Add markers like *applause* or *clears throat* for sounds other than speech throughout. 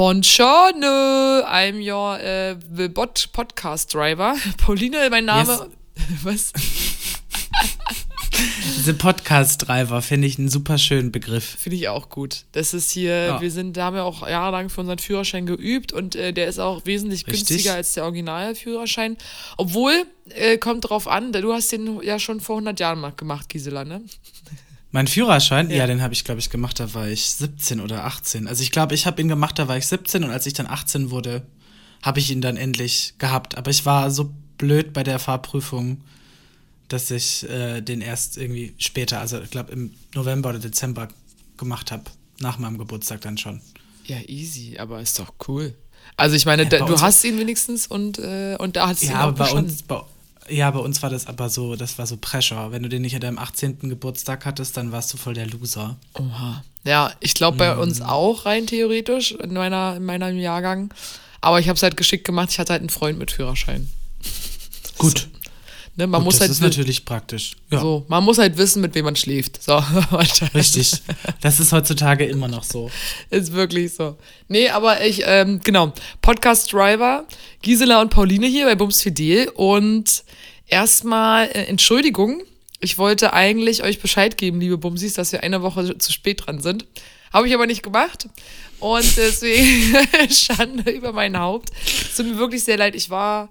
Buongiorno, I'm your äh, Bot Podcast Driver. *laughs* Pauline, mein Name. Yes. *laughs* Was? Diese Podcast-Driver finde ich einen super schönen Begriff. Finde ich auch gut. Das ist hier, ja. wir sind, da haben wir auch jahrelang für unseren Führerschein geübt und äh, der ist auch wesentlich Richtig. günstiger als der Originalführerschein. Obwohl, äh, kommt drauf an, du hast den ja schon vor 100 Jahren gemacht, Gisela, ne? Mein Führerschein, ja, ja den habe ich, glaube ich, gemacht, da war ich 17 oder 18. Also ich glaube, ich habe ihn gemacht, da war ich 17 und als ich dann 18 wurde, habe ich ihn dann endlich gehabt. Aber ich war so blöd bei der Fahrprüfung, dass ich äh, den erst irgendwie später, also ich glaube im November oder Dezember gemacht habe. Nach meinem Geburtstag dann schon. Ja, easy, aber ist doch cool. Also ich meine, ja, da, du hast ihn wenigstens und, äh, und da hast du ja, ihn auch aber bei uns, bei, ja, bei uns war das aber so, das war so Pressure. Wenn du den nicht an deinem 18. Geburtstag hattest, dann warst du voll der Loser. Oha. Ja, ich glaube bei mhm. uns auch rein theoretisch in, meiner, in meinem Jahrgang. Aber ich habe es halt geschickt gemacht. Ich hatte halt einen Freund mit Führerschein. Gut. Ne, man Gut, muss das halt ist natürlich praktisch. Ja. So, man muss halt wissen, mit wem man schläft. So, *laughs* Richtig. Das ist heutzutage immer noch so. Ist wirklich so. Nee, aber ich, ähm, genau, Podcast Driver, Gisela und Pauline hier bei Bums Fidel und erstmal äh, Entschuldigung. Ich wollte eigentlich euch Bescheid geben, liebe Bumsis, dass wir eine Woche zu spät dran sind. Habe ich aber nicht gemacht. Und deswegen *laughs* Schande über mein Haupt. Es tut mir wirklich sehr leid. Ich war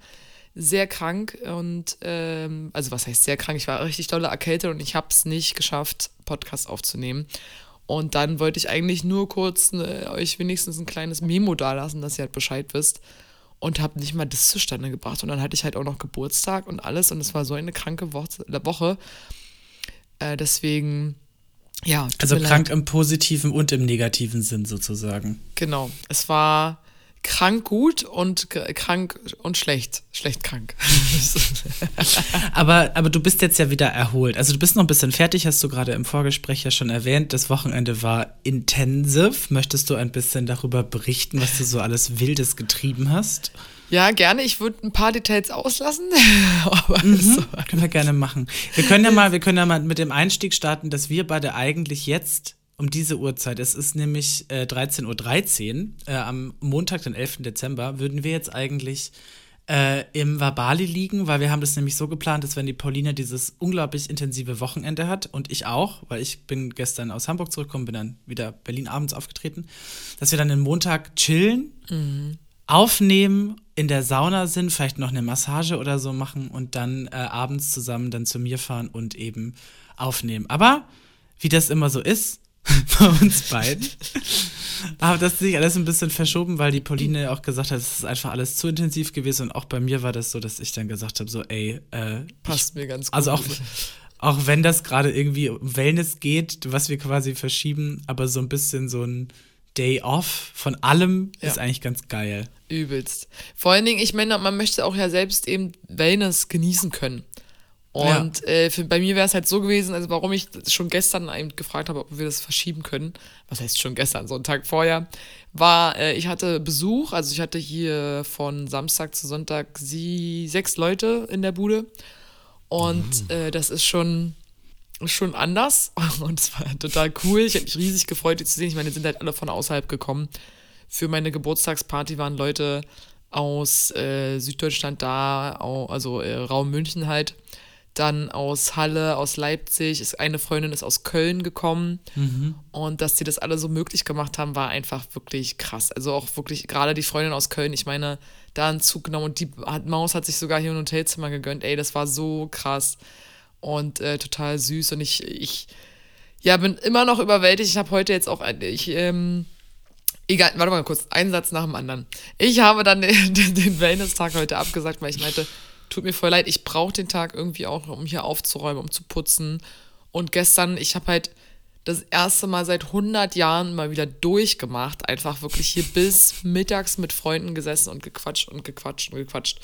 sehr krank und ähm, also was heißt sehr krank? Ich war richtig dolle erkältet und ich habe es nicht geschafft, Podcast aufzunehmen. Und dann wollte ich eigentlich nur kurz äh, euch wenigstens ein kleines Memo dalassen, dass ihr halt Bescheid wisst. Und habe nicht mal das zustande gebracht. Und dann hatte ich halt auch noch Geburtstag und alles. Und es war so eine kranke Woche. Äh, deswegen, ja. Also krank leid. im positiven und im negativen Sinn sozusagen. Genau. Es war krank gut und krank und schlecht. Schlecht krank. *laughs* aber, aber du bist jetzt ja wieder erholt. Also du bist noch ein bisschen fertig, hast du gerade im Vorgespräch ja schon erwähnt. Das Wochenende war intensiv. Möchtest du ein bisschen darüber berichten, was du so alles Wildes getrieben hast? Ja, gerne. Ich würde ein paar Details auslassen. *laughs* mhm, so. Können wir gerne machen. Wir können ja *laughs* mal, wir können ja mal mit dem Einstieg starten, dass wir beide eigentlich jetzt um diese Uhrzeit, es ist nämlich äh, 13.13 Uhr, 13, äh, am Montag, den 11. Dezember, würden wir jetzt eigentlich äh, im Vabali liegen, weil wir haben das nämlich so geplant, dass wenn die Pauline dieses unglaublich intensive Wochenende hat und ich auch, weil ich bin gestern aus Hamburg zurückgekommen, bin dann wieder Berlin abends aufgetreten, dass wir dann den Montag chillen, mhm. aufnehmen, in der Sauna sind, vielleicht noch eine Massage oder so machen und dann äh, abends zusammen dann zu mir fahren und eben aufnehmen. Aber wie das immer so ist, *laughs* bei uns beiden. *laughs* Aber das ist sich alles ein bisschen verschoben, weil die Pauline auch gesagt hat, es ist einfach alles zu intensiv gewesen. Und auch bei mir war das so, dass ich dann gesagt habe: so, ey, äh, passt ich, mir ganz also gut. Also auch, auch wenn das gerade irgendwie um Wellness geht, was wir quasi verschieben, aber so ein bisschen so ein Day off von allem ja. ist eigentlich ganz geil. Übelst. Vor allen Dingen, ich meine, man möchte auch ja selbst eben Wellness genießen können. Und ja. äh, für, bei mir wäre es halt so gewesen, also warum ich schon gestern eben gefragt habe, ob wir das verschieben können, was heißt schon gestern, so einen Tag vorher, war, äh, ich hatte Besuch, also ich hatte hier von Samstag zu Sonntag sie, sechs Leute in der Bude. Und mhm. äh, das ist schon, schon anders. *laughs* Und es war total cool. Ich habe mich riesig gefreut, die zu sehen. Ich meine, die sind halt alle von außerhalb gekommen. Für meine Geburtstagsparty waren Leute aus äh, Süddeutschland da, also äh, Raum München halt dann aus Halle, aus Leipzig, ist, eine Freundin ist aus Köln gekommen. Mhm. Und dass die das alle so möglich gemacht haben, war einfach wirklich krass. Also auch wirklich, gerade die Freundin aus Köln, ich meine, da einen Zug genommen und die hat, Maus hat sich sogar hier ein Hotelzimmer gegönnt. Ey, das war so krass und äh, total süß. Und ich, ich, ja, bin immer noch überwältigt. Ich habe heute jetzt auch, ich, ähm, Egal, warte mal kurz, einen Satz nach dem anderen. Ich habe dann *laughs* den, den Wellness-Tag heute abgesagt, weil ich meinte, tut mir voll leid, ich brauche den Tag irgendwie auch, um hier aufzuräumen, um zu putzen. Und gestern, ich habe halt das erste Mal seit 100 Jahren mal wieder durchgemacht. Einfach wirklich hier *laughs* bis mittags mit Freunden gesessen und gequatscht und gequatscht und gequatscht.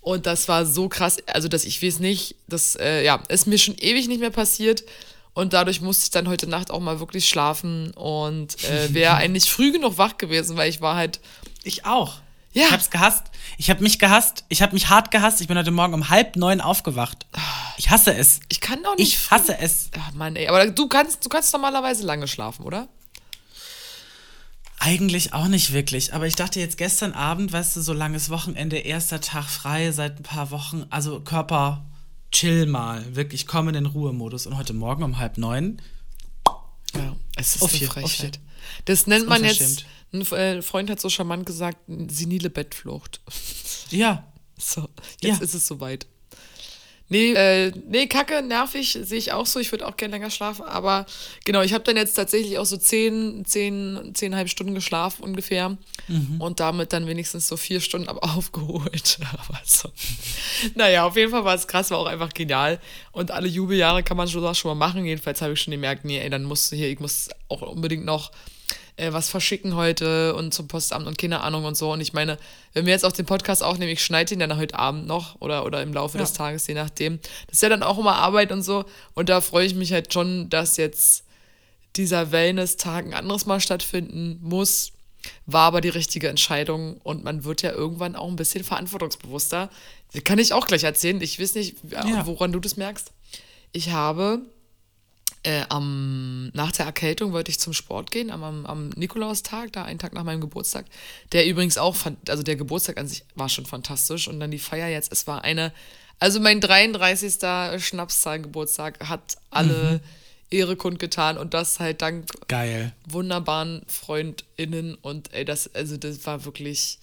Und das war so krass, also dass ich weiß nicht, das äh, ja, ist mir schon ewig nicht mehr passiert. Und dadurch musste ich dann heute Nacht auch mal wirklich schlafen und äh, wäre *laughs* eigentlich früh genug wach gewesen, weil ich war halt. Ich auch. Ja. Ich hab's gehasst. Ich hab mich gehasst. Ich hab mich hart gehasst. Ich bin heute Morgen um halb neun aufgewacht. Ich hasse es. Ich kann auch nicht. Ich hasse es. Ach Mann, ey. Aber du kannst, du kannst normalerweise lange schlafen, oder? Eigentlich auch nicht wirklich, aber ich dachte jetzt gestern Abend, weißt du, so langes Wochenende, erster Tag frei seit ein paar Wochen, also Körper, chill mal, wirklich, komm in den Ruhemodus. Und heute Morgen um halb neun. Ja, es ist auf eine Frechheit. Das nennt man jetzt, ein äh, Freund hat so charmant gesagt, senile Bettflucht. Ja. *laughs* So, jetzt ja. ist es soweit. Nee, äh, nee, kacke, nervig, sehe ich auch so. Ich würde auch gerne länger schlafen. Aber genau, ich habe dann jetzt tatsächlich auch so zehn, zehn, zehnhalb Stunden geschlafen ungefähr. Mhm. Und damit dann wenigstens so vier Stunden aber *laughs* aufgeholt. *laughs* aber so. naja, auf jeden Fall war es krass, war auch einfach genial. Und alle Jubeljahre kann man schon, schon mal machen. Jedenfalls habe ich schon gemerkt, nee, ey, dann musst du hier, ich muss auch unbedingt noch äh, was verschicken heute und zum Postamt und keine Ahnung und so. Und ich meine, wenn wir jetzt auch den Podcast aufnehmen, ich schneide ihn dann heute Abend noch oder, oder im Laufe ja. des Tages, je nachdem. Das ist ja dann auch immer Arbeit und so. Und da freue ich mich halt schon, dass jetzt dieser Wellness-Tag ein anderes Mal stattfinden muss. War aber die richtige Entscheidung und man wird ja irgendwann auch ein bisschen verantwortungsbewusster. Das kann ich auch gleich erzählen. Ich weiß nicht, ja. woran du das merkst. Ich habe äh, am, nach der Erkältung wollte ich zum Sport gehen, am, am, am Nikolaustag, da einen Tag nach meinem Geburtstag. Der übrigens auch, also der Geburtstag an sich war schon fantastisch und dann die Feier jetzt. Es war eine, also mein 33. Schnapszahlgeburtstag hat alle mhm. Ehre kundgetan und das halt dank Geil. wunderbaren FreundInnen und ey, das, also das war wirklich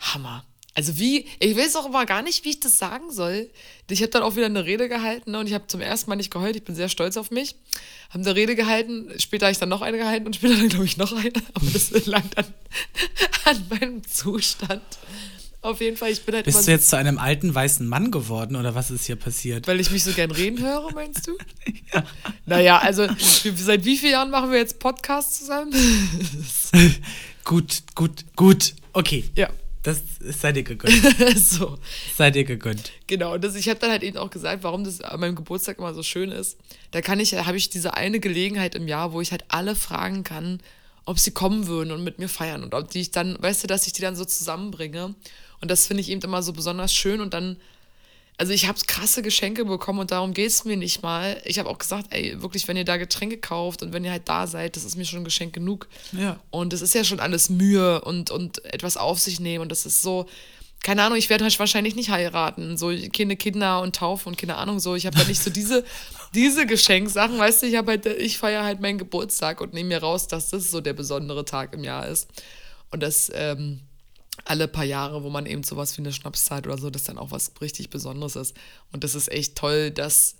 Hammer. Also wie, ich weiß auch immer gar nicht, wie ich das sagen soll. Ich habe dann auch wieder eine Rede gehalten ne, und ich habe zum ersten Mal nicht geheult. Ich bin sehr stolz auf mich. Habe eine Rede gehalten, später habe ich dann noch eine gehalten und später dann glaube ich noch eine. *laughs* Aber das lag dann *laughs* an meinem Zustand. Auf jeden Fall, ich bin halt Bist du jetzt zu einem alten weißen Mann geworden oder was ist hier passiert? Weil ich mich so gern reden höre, meinst du? *laughs* ja. Naja, also seit wie vielen Jahren machen wir jetzt Podcasts zusammen? gut, gut, gut. Okay. Ja. Das sei dir gegönnt. *laughs* so. Sei dir gegönnt. Genau, und das, ich habe dann halt eben auch gesagt, warum das an meinem Geburtstag immer so schön ist. Da kann ich, habe ich diese eine Gelegenheit im Jahr, wo ich halt alle fragen kann, ob sie kommen würden und mit mir feiern. Und ob die ich dann, weißt du, dass ich die dann so zusammenbringe. Und das finde ich eben immer so besonders schön. Und dann also ich habe krasse Geschenke bekommen und darum geht es mir nicht mal. Ich habe auch gesagt, ey, wirklich, wenn ihr da Getränke kauft und wenn ihr halt da seid, das ist mir schon ein Geschenk genug. Ja. Und das ist ja schon alles Mühe und, und etwas auf sich nehmen. Und das ist so, keine Ahnung, ich werde halt wahrscheinlich nicht heiraten. So keine Kinder und Taufe und keine Ahnung, so. Ich habe halt nicht so diese, *laughs* diese Geschenksachen, weißt du, ich habe halt, ich feiere halt meinen Geburtstag und nehme mir raus, dass das so der besondere Tag im Jahr ist. Und das, ähm, alle paar Jahre, wo man eben sowas wie eine Schnapszeit oder so, das dann auch was richtig Besonderes ist. Und das ist echt toll, dass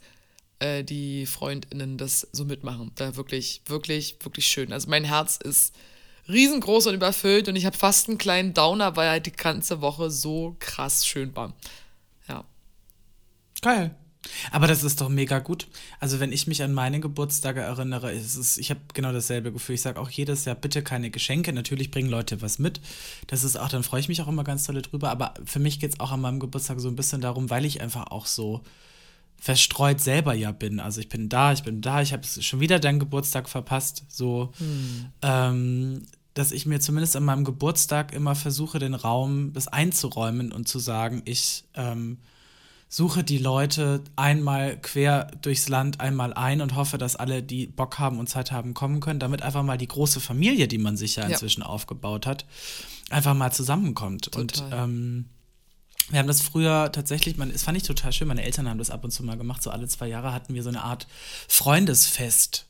äh, die FreundInnen das so mitmachen. Da wirklich, wirklich, wirklich schön. Also mein Herz ist riesengroß und überfüllt und ich habe fast einen kleinen Downer, weil halt die ganze Woche so krass schön war. Ja. Geil. Aber das ist doch mega gut. Also wenn ich mich an meine Geburtstage erinnere, ist es, ich habe genau dasselbe Gefühl. Ich sage auch jedes Jahr bitte keine Geschenke. Natürlich bringen Leute was mit. Das ist auch, dann freue ich mich auch immer ganz toll drüber. Aber für mich geht es auch an meinem Geburtstag so ein bisschen darum, weil ich einfach auch so verstreut selber ja bin. Also ich bin da, ich bin da, ich habe schon wieder deinen Geburtstag verpasst. So, hm. ähm, dass ich mir zumindest an meinem Geburtstag immer versuche, den Raum das einzuräumen und zu sagen, ich ähm, suche die Leute einmal quer durchs Land einmal ein und hoffe, dass alle, die Bock haben und Zeit haben, kommen können, damit einfach mal die große Familie, die man sich ja inzwischen ja. aufgebaut hat, einfach mal zusammenkommt. Total. Und ähm, wir haben das früher tatsächlich, man, das fand ich total schön, meine Eltern haben das ab und zu mal gemacht, so alle zwei Jahre hatten wir so eine Art Freundesfest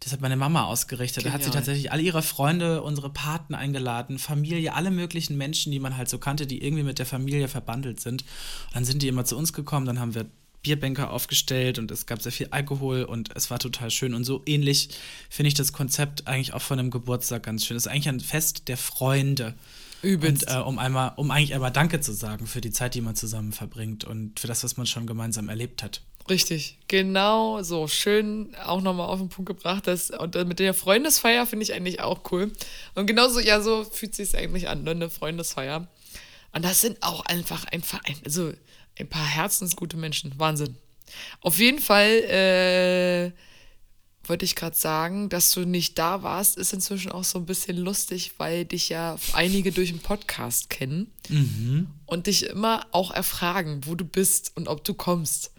das hat meine Mama ausgerichtet. Genial. Da hat sie tatsächlich alle ihre Freunde, unsere Paten eingeladen, Familie, alle möglichen Menschen, die man halt so kannte, die irgendwie mit der Familie verbandelt sind. Und dann sind die immer zu uns gekommen, dann haben wir Bierbänke aufgestellt und es gab sehr viel Alkohol und es war total schön. Und so ähnlich finde ich das Konzept eigentlich auch von einem Geburtstag ganz schön. Es ist eigentlich ein Fest der Freunde. Übelst. Und, äh, um einmal, um eigentlich einmal Danke zu sagen für die Zeit, die man zusammen verbringt und für das, was man schon gemeinsam erlebt hat. Richtig, genau so. Schön auch nochmal auf den Punkt gebracht. Das, und mit der Freundesfeier finde ich eigentlich auch cool. Und genauso, ja, so fühlt sich eigentlich an, ne? eine Freundesfeier. Und das sind auch einfach ein Verein, also ein paar herzensgute Menschen. Wahnsinn. Auf jeden Fall äh, wollte ich gerade sagen, dass du nicht da warst, ist inzwischen auch so ein bisschen lustig, weil dich ja einige durch den Podcast kennen mhm. und dich immer auch erfragen, wo du bist und ob du kommst.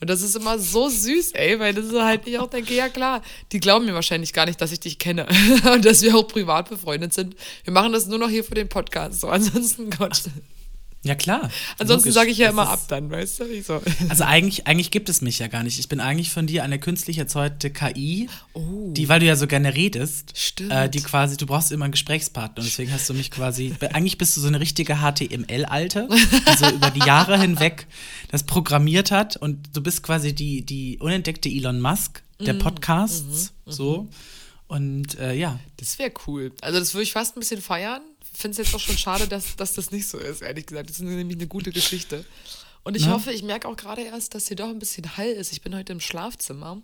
Und das ist immer so süß, ey, weil das so halt ich auch denke, ja klar, die glauben mir wahrscheinlich gar nicht, dass ich dich kenne *laughs* und dass wir auch privat befreundet sind. Wir machen das nur noch hier für den Podcast. So, ansonsten Gott. Ja, klar. Ansonsten sage ich ja immer ab dann, weißt du? So. Also eigentlich, eigentlich gibt es mich ja gar nicht. Ich bin eigentlich von dir eine künstlich erzeugte KI, oh. die, weil du ja so gerne redest, äh, die quasi, du brauchst immer einen Gesprächspartner und deswegen hast du mich quasi, eigentlich bist du so eine richtige HTML-Alte, die so über die Jahre *laughs* hinweg das programmiert hat und du bist quasi die, die unentdeckte Elon Musk der mhm. Podcasts, mhm. so. Mhm. Und äh, ja. Das wäre cool. Also das würde ich fast ein bisschen feiern finde es jetzt auch schon schade, dass, dass das nicht so ist, ehrlich gesagt. Das ist nämlich eine gute Geschichte. Und ich ja. hoffe, ich merke auch gerade erst, dass hier doch ein bisschen Hall ist. Ich bin heute im Schlafzimmer,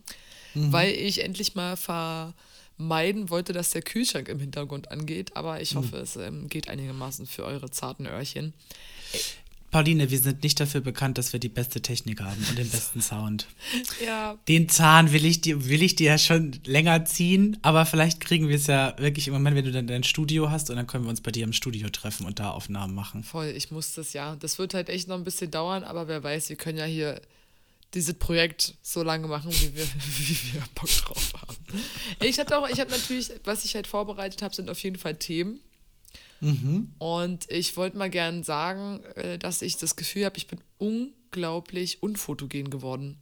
mhm. weil ich endlich mal vermeiden wollte, dass der Kühlschrank im Hintergrund angeht. Aber ich hoffe, mhm. es ähm, geht einigermaßen für eure zarten Öhrchen. Pauline, wir sind nicht dafür bekannt, dass wir die beste Technik haben und den besten Sound. *laughs* ja. Den Zahn will ich dir, will ich dir ja schon länger ziehen, aber vielleicht kriegen wir es ja wirklich im Moment, wenn du dann dein Studio hast und dann können wir uns bei dir im Studio treffen und da Aufnahmen machen. Voll, ich muss das ja. Das wird halt echt noch ein bisschen dauern, aber wer weiß, wir können ja hier dieses Projekt so lange machen, wie wir, *laughs* wie wir Bock drauf haben. Ich hatte auch, ich habe natürlich, was ich halt vorbereitet habe, sind auf jeden Fall Themen. Mhm. Und ich wollte mal gern sagen, äh, dass ich das Gefühl habe, ich bin unglaublich unfotogen geworden.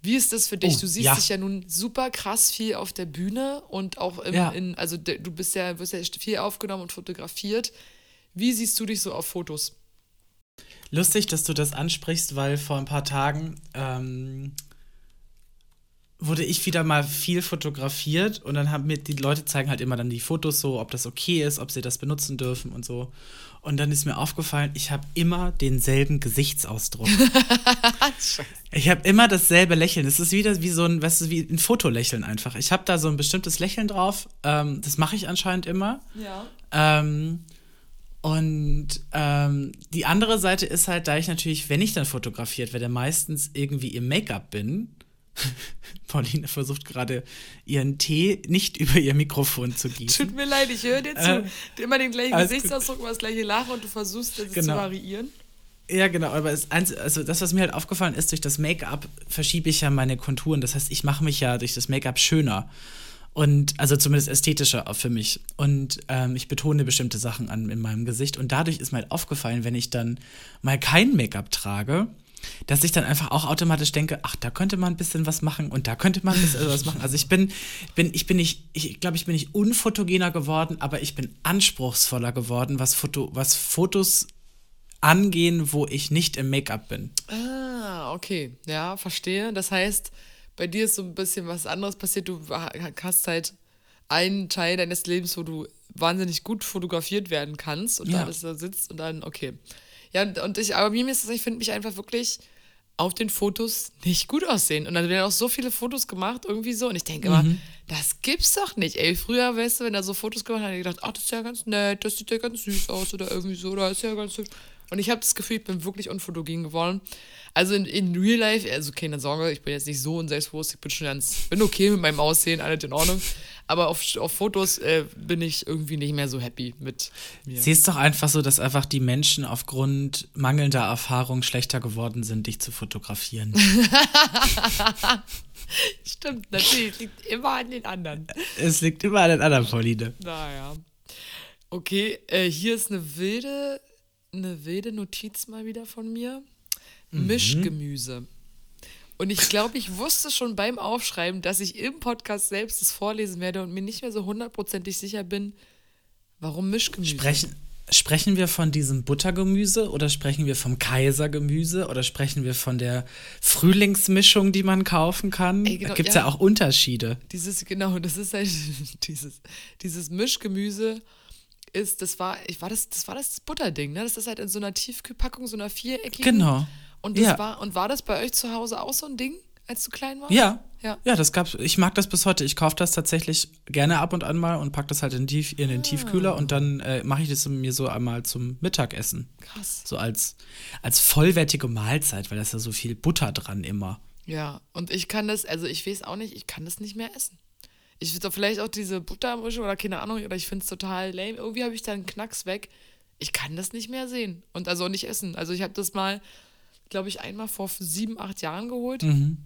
Wie ist das für dich? Oh, du siehst ja. dich ja nun super krass viel auf der Bühne und auch im, ja. in, also du bist ja, wirst ja viel aufgenommen und fotografiert. Wie siehst du dich so auf Fotos? Lustig, dass du das ansprichst, weil vor ein paar Tagen ähm, wurde ich wieder mal viel fotografiert und dann haben mir die Leute zeigen halt immer dann die Fotos so, ob das okay ist, ob sie das benutzen dürfen und so. Und dann ist mir aufgefallen, ich habe immer denselben Gesichtsausdruck. *laughs* ich habe immer dasselbe Lächeln. Es ist wieder wie so ein, weißt du, wie ein Fotolächeln einfach. Ich habe da so ein bestimmtes Lächeln drauf. Ähm, das mache ich anscheinend immer. Ja. Ähm, und ähm, die andere Seite ist halt, da ich natürlich, wenn ich dann fotografiert werde, meistens irgendwie im Make-up bin, *laughs* Pauline versucht gerade ihren Tee nicht *laughs* über ihr Mikrofon zu gießen. Tut mir leid, ich höre dir zu. Äh, immer den gleichen Gesichtsausdruck, immer das gleiche Lachen und du versuchst das genau. zu variieren. Ja, genau, aber es, also das, was mir halt aufgefallen ist, durch das Make-up verschiebe ich ja meine Konturen. Das heißt, ich mache mich ja durch das Make-up schöner. Und also zumindest ästhetischer für mich. Und ähm, ich betone bestimmte Sachen an in meinem Gesicht. Und dadurch ist mir halt aufgefallen, wenn ich dann mal kein Make-up trage, dass ich dann einfach auch automatisch denke, ach, da könnte man ein bisschen was machen und da könnte man ein bisschen was machen. Also ich bin, bin, ich bin nicht, ich glaube, ich bin nicht unfotogener geworden, aber ich bin anspruchsvoller geworden, was Foto, was Fotos angehen, wo ich nicht im Make-up bin. Ah, okay. Ja, verstehe. Das heißt, bei dir ist so ein bisschen was anderes passiert. Du hast halt einen Teil deines Lebens, wo du wahnsinnig gut fotografiert werden kannst und ja. da, da sitzt und dann, okay. Ja, und ich, aber mir ist das, ich finde mich einfach wirklich auf den Fotos nicht gut aussehen. Und dann werden auch so viele Fotos gemacht, irgendwie so. Und ich denke immer, mhm. das gibt's doch nicht. Ey, früher, weißt du, wenn da so Fotos gemacht hat, habe ich gedacht, ach, das ist ja ganz nett, das sieht ja ganz süß aus oder irgendwie so, oder ist ja ganz süß. Und ich habe das Gefühl, ich bin wirklich unfotogen geworden. Also in, in Real Life, also keine Sorge, ich bin jetzt nicht so unselbstbewusst, ich bin schon ganz, bin okay mit meinem Aussehen, alles in Ordnung. Aber auf, auf Fotos äh, bin ich irgendwie nicht mehr so happy mit mir. Siehst doch einfach so, dass einfach die Menschen aufgrund mangelnder Erfahrung schlechter geworden sind, dich zu fotografieren. *laughs* Stimmt, natürlich, es liegt immer an den anderen. Es liegt immer an den anderen, Pauline. Naja. Okay, äh, hier ist eine wilde eine wilde Notiz mal wieder von mir. Mhm. Mischgemüse. Und ich glaube, ich wusste schon beim Aufschreiben, dass ich im Podcast selbst das vorlesen werde und mir nicht mehr so hundertprozentig sicher bin, warum Mischgemüse. Sprechen, sprechen wir von diesem Buttergemüse oder sprechen wir vom Kaisergemüse oder sprechen wir von der Frühlingsmischung, die man kaufen kann? genau, da gibt es ja, ja, auch Unterschiede. Dieses, genau, das ist halt *laughs* dieses, dieses Mischgemüse ist, das war, ich war das, das war das Butterding, ne? Das ist halt in so einer Tiefkühlpackung, so einer viereckigen. Genau. Und das ja. war, und war das bei euch zu Hause auch so ein Ding, als du klein warst? Ja. Ja, ja das gab's. Ich mag das bis heute. Ich kaufe das tatsächlich gerne ab und an mal und packe das halt in, Tief, in den ah. Tiefkühler und dann äh, mache ich das mir so einmal zum Mittagessen. Krass. So als, als vollwertige Mahlzeit, weil da ist ja so viel Butter dran immer. Ja, und ich kann das, also ich weiß auch nicht, ich kann das nicht mehr essen. Ich würde vielleicht auch diese Buttermische oder keine Ahnung, oder ich finde es total lame. Irgendwie habe ich da einen Knacks weg. Ich kann das nicht mehr sehen und also nicht essen. Also ich habe das mal, glaube ich, einmal vor sieben, acht Jahren geholt. Mhm.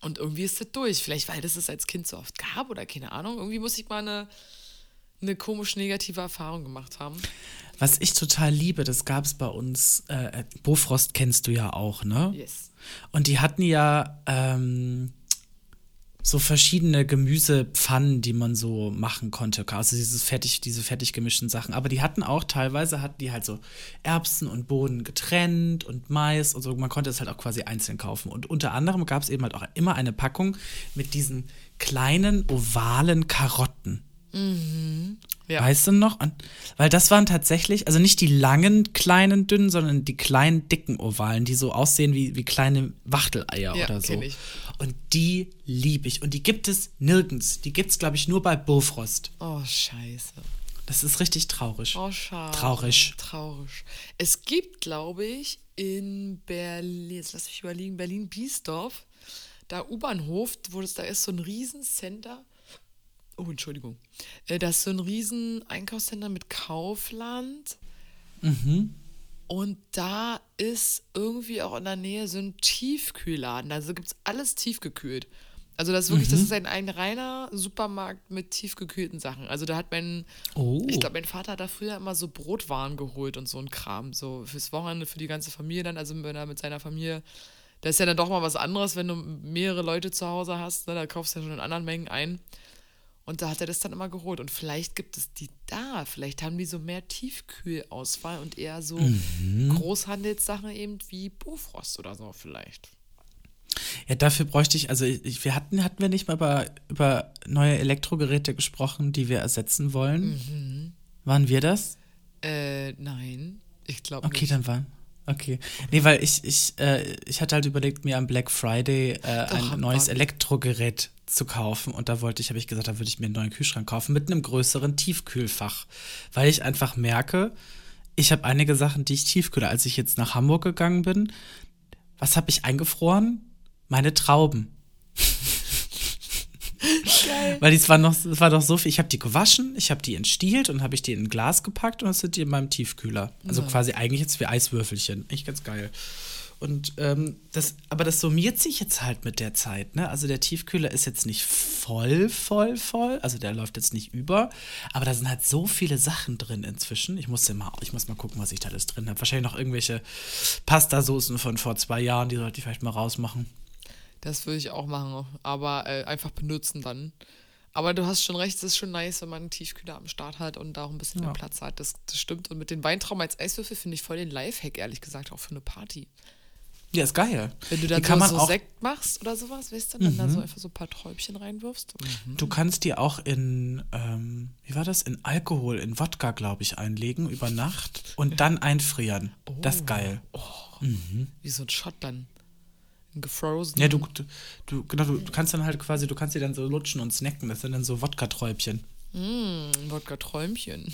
Und irgendwie ist das durch. Vielleicht, weil das es als Kind so oft gab oder keine Ahnung. Irgendwie muss ich mal eine, eine komisch negative Erfahrung gemacht haben. Was ich total liebe, das gab es bei uns, äh, Bofrost kennst du ja auch, ne? Yes. Und die hatten ja ähm, so verschiedene Gemüsepfannen, die man so machen konnte. Also dieses fertig, diese fertig gemischten Sachen. Aber die hatten auch teilweise, hatten die halt so Erbsen und Bohnen getrennt und Mais und so. Man konnte es halt auch quasi einzeln kaufen. Und unter anderem gab es eben halt auch immer eine Packung mit diesen kleinen ovalen Karotten. Ja. Weißt du noch? Und, weil das waren tatsächlich, also nicht die langen, kleinen, dünnen, sondern die kleinen, dicken Ovalen, die so aussehen wie, wie kleine Wachteleier Ja, oder so. ich. Und die liebe ich. Und die gibt es nirgends. Die gibt es, glaube ich, nur bei Bofrost. Oh, scheiße. Das ist richtig traurig. Oh, schade. Traurig. Traurig. Es gibt, glaube ich, in Berlin, jetzt lass mich überlegen, Berlin-Biesdorf, da U-Bahnhof, wo das da ist, so ein Riesencenter. Oh, Entschuldigung. Äh, Das ist so ein riesen Einkaufscenter mit Kaufland. Und da ist irgendwie auch in der Nähe so ein Tiefkühlladen. Also gibt es alles tiefgekühlt. Also das ist wirklich, das ist ein, ein reiner Supermarkt mit tiefgekühlten Sachen. Also da hat mein, Oh. ich glaube, mein Vater hat da früher immer so Brotwaren geholt und so ein Kram. So fürs Wochenende, für die ganze Familie dann, also wenn er mit seiner Familie. Das ist ja dann doch mal was anderes, wenn du mehrere Leute zu Hause hast. Ne? Da kaufst du ja schon in anderen Mengen ein. Und da hat er das dann immer geholt. Und vielleicht gibt es die da. Vielleicht haben die so mehr Tiefkühlauswahl und eher so Großhandelssachen eben wie Bofrost oder so vielleicht. Ja, dafür bräuchte ich, also ich, wir hatten, hatten wir nicht mal über, über neue Elektrogeräte gesprochen, die wir ersetzen wollen? Mhm. Waren wir das? Äh, nein. Ich glaube Okay, nicht. dann waren. Okay. Nee, weil ich, ich, äh, ich hatte halt überlegt, mir am Black Friday äh, ein haben neues wir. Elektrogerät zu kaufen. Und da wollte ich, habe ich gesagt, da würde ich mir einen neuen Kühlschrank kaufen mit einem größeren Tiefkühlfach. Weil ich einfach merke, ich habe einige Sachen, die ich tiefkühle. Als ich jetzt nach Hamburg gegangen bin, was habe ich eingefroren? Meine Trauben. *laughs* Weil dies war noch, es war doch so viel. Ich habe die gewaschen, ich habe die entstielt und habe ich die in ein Glas gepackt und das sind die in meinem Tiefkühler. Also quasi eigentlich jetzt wie Eiswürfelchen. Echt ganz geil. Und ähm, das, aber das summiert sich jetzt halt mit der Zeit, ne? Also der Tiefkühler ist jetzt nicht voll, voll, voll. Also der läuft jetzt nicht über. Aber da sind halt so viele Sachen drin inzwischen. Ich muss mal, ich muss mal gucken, was ich da alles drin habe. Wahrscheinlich noch irgendwelche Pastasoßen von vor zwei Jahren, die sollte ich vielleicht mal rausmachen. Das würde ich auch machen, aber äh, einfach benutzen dann. Aber du hast schon recht, es ist schon nice, wenn man einen Tiefkühler am Start hat und da auch ein bisschen mehr Ja. Platz hat. Das, das stimmt. Und mit den Weintrauben als Eiswürfel finde ich voll den Lifehack, ehrlich gesagt, auch für eine Party. Ja, ist geil. Wenn du dann so, so Sekt machst oder sowas, weißt du, dann da so einfach so ein paar Träubchen reinwirfst. Du kannst die auch in, ähm, wie war das? In Alkohol, in Wodka, glaube ich, einlegen über Nacht und *laughs* dann einfrieren. Das ist geil. Wie so ein Shot dann. Gefrozen. Ja, du, du, du, genau, du, du kannst dann halt quasi, du kannst die dann so lutschen und snacken. Das sind dann so Wodka-Träubchen. Mm, Wodka-Träumchen. *laughs*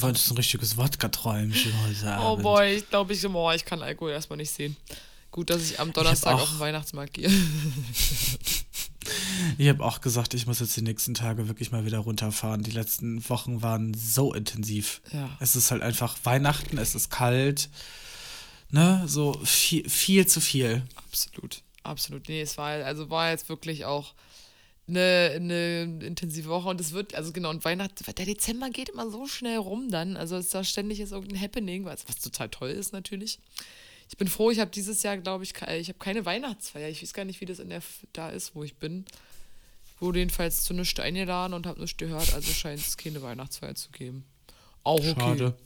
Das ist ein richtiges Wodka-Träumchen heute oh Abend. boy, ich glaube, ich, oh, ich kann Alkohol erstmal nicht sehen. Gut, dass ich am Donnerstag auch- auf den Weihnachtsmarkt gehe. *laughs* Ich habe auch gesagt, ich muss jetzt die nächsten Tage wirklich mal wieder runterfahren. Die letzten Wochen waren so intensiv. Ja. Es ist halt einfach Weihnachten, es ist kalt. Ne, so viel, viel zu viel. Absolut, absolut. Nee, es war also war jetzt wirklich auch eine, eine intensive Woche und es wird, also genau, und Weihnachten, der Dezember geht immer so schnell rum dann. Also es ist da ständig ist irgendein Happening, was, was total toll ist natürlich. Ich bin froh, ich habe dieses Jahr, glaube ich, ich habe keine Weihnachtsfeier. Ich weiß gar nicht, wie das in der da ist, wo ich bin. Wurde jedenfalls zu nichts eingeladen und habe nichts gehört, also scheint es keine Weihnachtsfeier zu geben. Auch okay. Schade.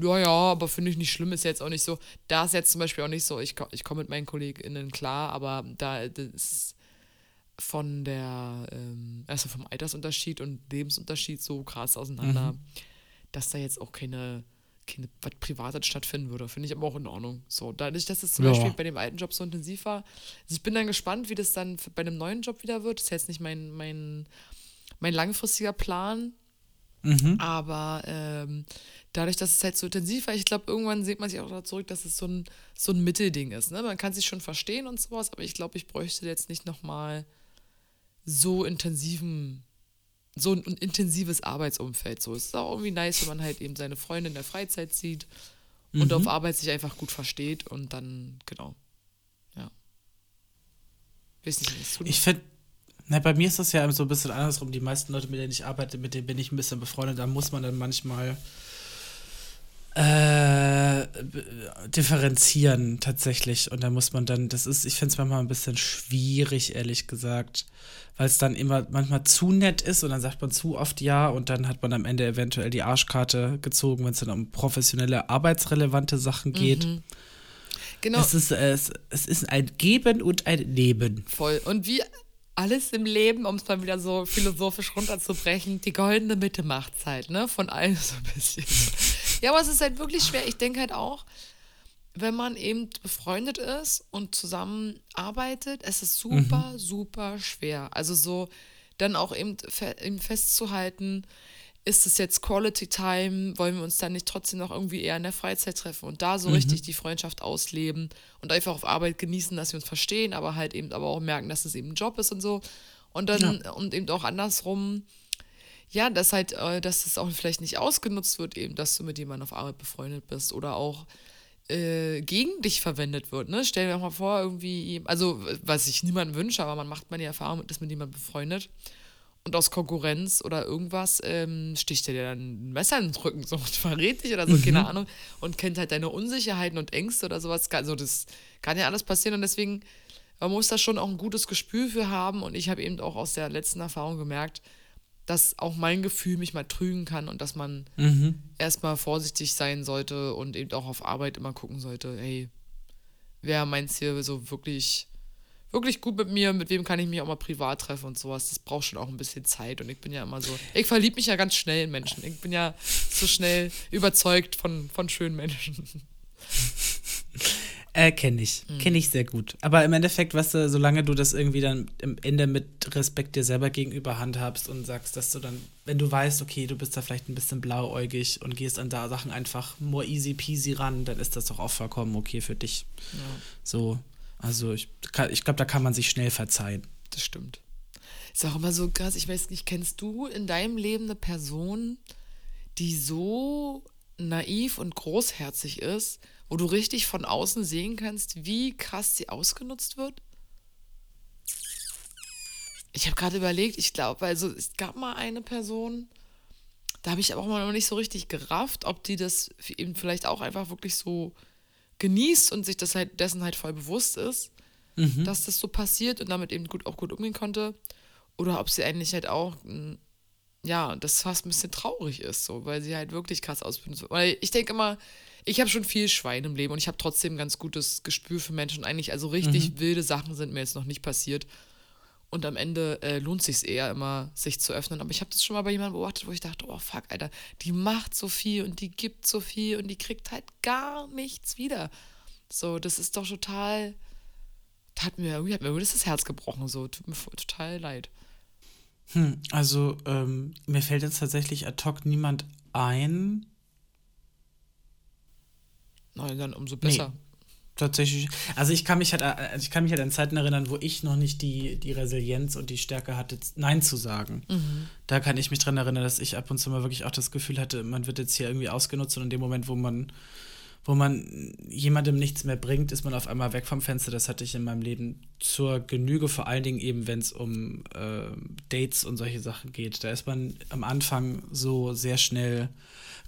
Ja, ja, aber finde ich nicht schlimm, ist jetzt auch nicht so. Da ist jetzt zum Beispiel auch nicht so, ich, ich komme mit meinen KollegInnen klar, aber da ist von der, ähm, also vom Altersunterschied und Lebensunterschied so krass auseinander, dass da jetzt auch keine, keine was Privates stattfinden würde. Finde ich aber auch in Ordnung. So, dadurch, dass es zum Ja. Beispiel bei dem alten Job so intensiv war. Also ich bin dann gespannt, wie das dann bei einem neuen Job wieder wird. Das ist jetzt nicht mein, mein, mein langfristiger Plan, Mhm. aber ähm, dadurch, dass es halt so intensiv war, ich glaube, irgendwann sieht man sich auch da zurück, dass es so ein, so ein Mittelding ist. Ne? Man kann sich schon verstehen und sowas, aber ich glaube, ich bräuchte jetzt nicht nochmal so intensiven, so ein intensives Arbeitsumfeld. So es ist auch irgendwie nice, wenn man halt eben seine Freunde in der Freizeit sieht und auf Arbeit sich einfach gut versteht und dann, genau, Weiß nicht, was du Ich finde, na, bei mir ist das ja so ein bisschen andersrum. Die meisten Leute, mit denen ich arbeite, mit denen bin ich ein bisschen befreundet. Da muss man dann manchmal äh, differenzieren tatsächlich. Und da muss man dann, das ist, ich finde es manchmal ein bisschen schwierig, ehrlich gesagt, weil es dann immer manchmal zu nett ist und dann sagt man zu oft ja und dann hat man am Ende eventuell die Arschkarte gezogen, wenn es dann um professionelle, arbeitsrelevante Sachen geht. Mhm. Genau. Es ist, es, es ist ein Geben und ein Nehmen. Voll. Und wie alles im Leben, um es mal wieder so philosophisch runterzubrechen, die goldene Mitte macht halt, ne? Von allem so ein bisschen. Ja, aber es ist halt wirklich schwer. Ich denke halt auch, wenn man eben befreundet ist und zusammenarbeitet, es ist super, mhm. super schwer. Also so dann auch eben, eben festzuhalten, ist es jetzt Quality Time? Wollen wir uns dann nicht trotzdem noch irgendwie eher in der Freizeit treffen und da so mhm. richtig die Freundschaft ausleben und einfach auf Arbeit genießen, dass wir uns verstehen, aber halt eben aber auch merken, dass es eben ein Job ist und so. Und dann, ja. und eben auch andersrum, ja, dass halt, äh, dass es auch vielleicht nicht ausgenutzt wird, eben, dass du mit jemandem auf Arbeit befreundet bist oder auch äh, gegen dich verwendet wird. Ne? Stell dir mal vor, irgendwie, also was ich niemandem wünsche, aber man macht mal die Erfahrung, dass mit jemandem befreundet und aus Konkurrenz oder irgendwas ähm, sticht er dir dann ein Messer in den Rücken so *laughs* und verrät dich oder so, mhm. keine Ahnung, und kennt halt deine Unsicherheiten und Ängste oder sowas. Also das kann ja alles passieren und deswegen man muss da schon auch ein gutes Gespür für haben und ich habe eben auch aus der letzten Erfahrung gemerkt, dass auch mein Gefühl mich mal trügen kann und dass man mhm. erstmal vorsichtig sein sollte und eben auch auf Arbeit immer gucken sollte, hey, wer meint hier so wirklich, wirklich gut mit mir, mit wem kann ich mich auch mal privat treffen und sowas. Das braucht schon auch ein bisschen Zeit und ich bin ja immer so, ich verliebe mich ja ganz schnell in Menschen. Ich bin ja so schnell überzeugt von, von schönen Menschen. *laughs* Äh, kenne ich. Mhm. Kenne ich sehr gut. Aber im Endeffekt, was du, solange du das irgendwie dann im Ende mit Respekt dir selber gegenüber handhabst und sagst, dass du dann, wenn du weißt, okay, du bist da vielleicht ein bisschen blauäugig und gehst an da Sachen einfach more easy peasy ran, dann ist das doch auch vollkommen okay für dich. Ja. So, also ich, ich glaube, da kann man sich schnell verzeihen. Das stimmt. Ist auch immer so krass, ich weiß nicht, kennst du in deinem Leben eine Person, die so naiv und großherzig ist, wo du richtig von außen sehen kannst, wie krass sie ausgenutzt wird? Ich habe gerade überlegt, ich glaube, also es gab mal eine Person, da habe ich aber auch noch nicht so richtig gerafft, ob die das eben vielleicht auch einfach wirklich so genießt und sich das halt dessen halt voll bewusst ist, mhm. dass das so passiert und damit eben gut auch gut umgehen konnte. Oder ob sie eigentlich halt auch, ja, das fast ein bisschen traurig ist, so, weil sie halt wirklich krass wird. Weil ich denke immer, ich habe schon viel Schwein im Leben und ich habe trotzdem ein ganz gutes Gespür für Menschen. Eigentlich, also richtig mhm. wilde Sachen sind mir jetzt noch nicht passiert. Und am Ende äh, lohnt sich eher immer, sich zu öffnen. Aber ich habe das schon mal bei jemandem beobachtet, wo ich dachte, oh fuck, Alter, die macht so viel und die gibt so viel und die kriegt halt gar nichts wieder. So, das ist doch total, hat mir, hat mir das Herz gebrochen, so, tut mir total leid. Hm, also, ähm, mir fällt jetzt tatsächlich ad hoc niemand ein, Nein, dann umso besser. Nee, tatsächlich. Also ich kann mich halt, also ich kann mich halt an Zeiten erinnern, wo ich noch nicht die, die Resilienz und die Stärke hatte, Nein zu sagen. Mhm. Da kann ich mich dran erinnern, dass ich ab und zu mal wirklich auch das Gefühl hatte, man wird jetzt hier irgendwie ausgenutzt und in dem Moment, wo man wo man jemandem nichts mehr bringt, ist man auf einmal weg vom Fenster. Das hatte ich in meinem Leben zur Genüge, vor allen Dingen eben, wenn es um äh, Dates und solche Sachen geht. Da ist man am Anfang so sehr schnell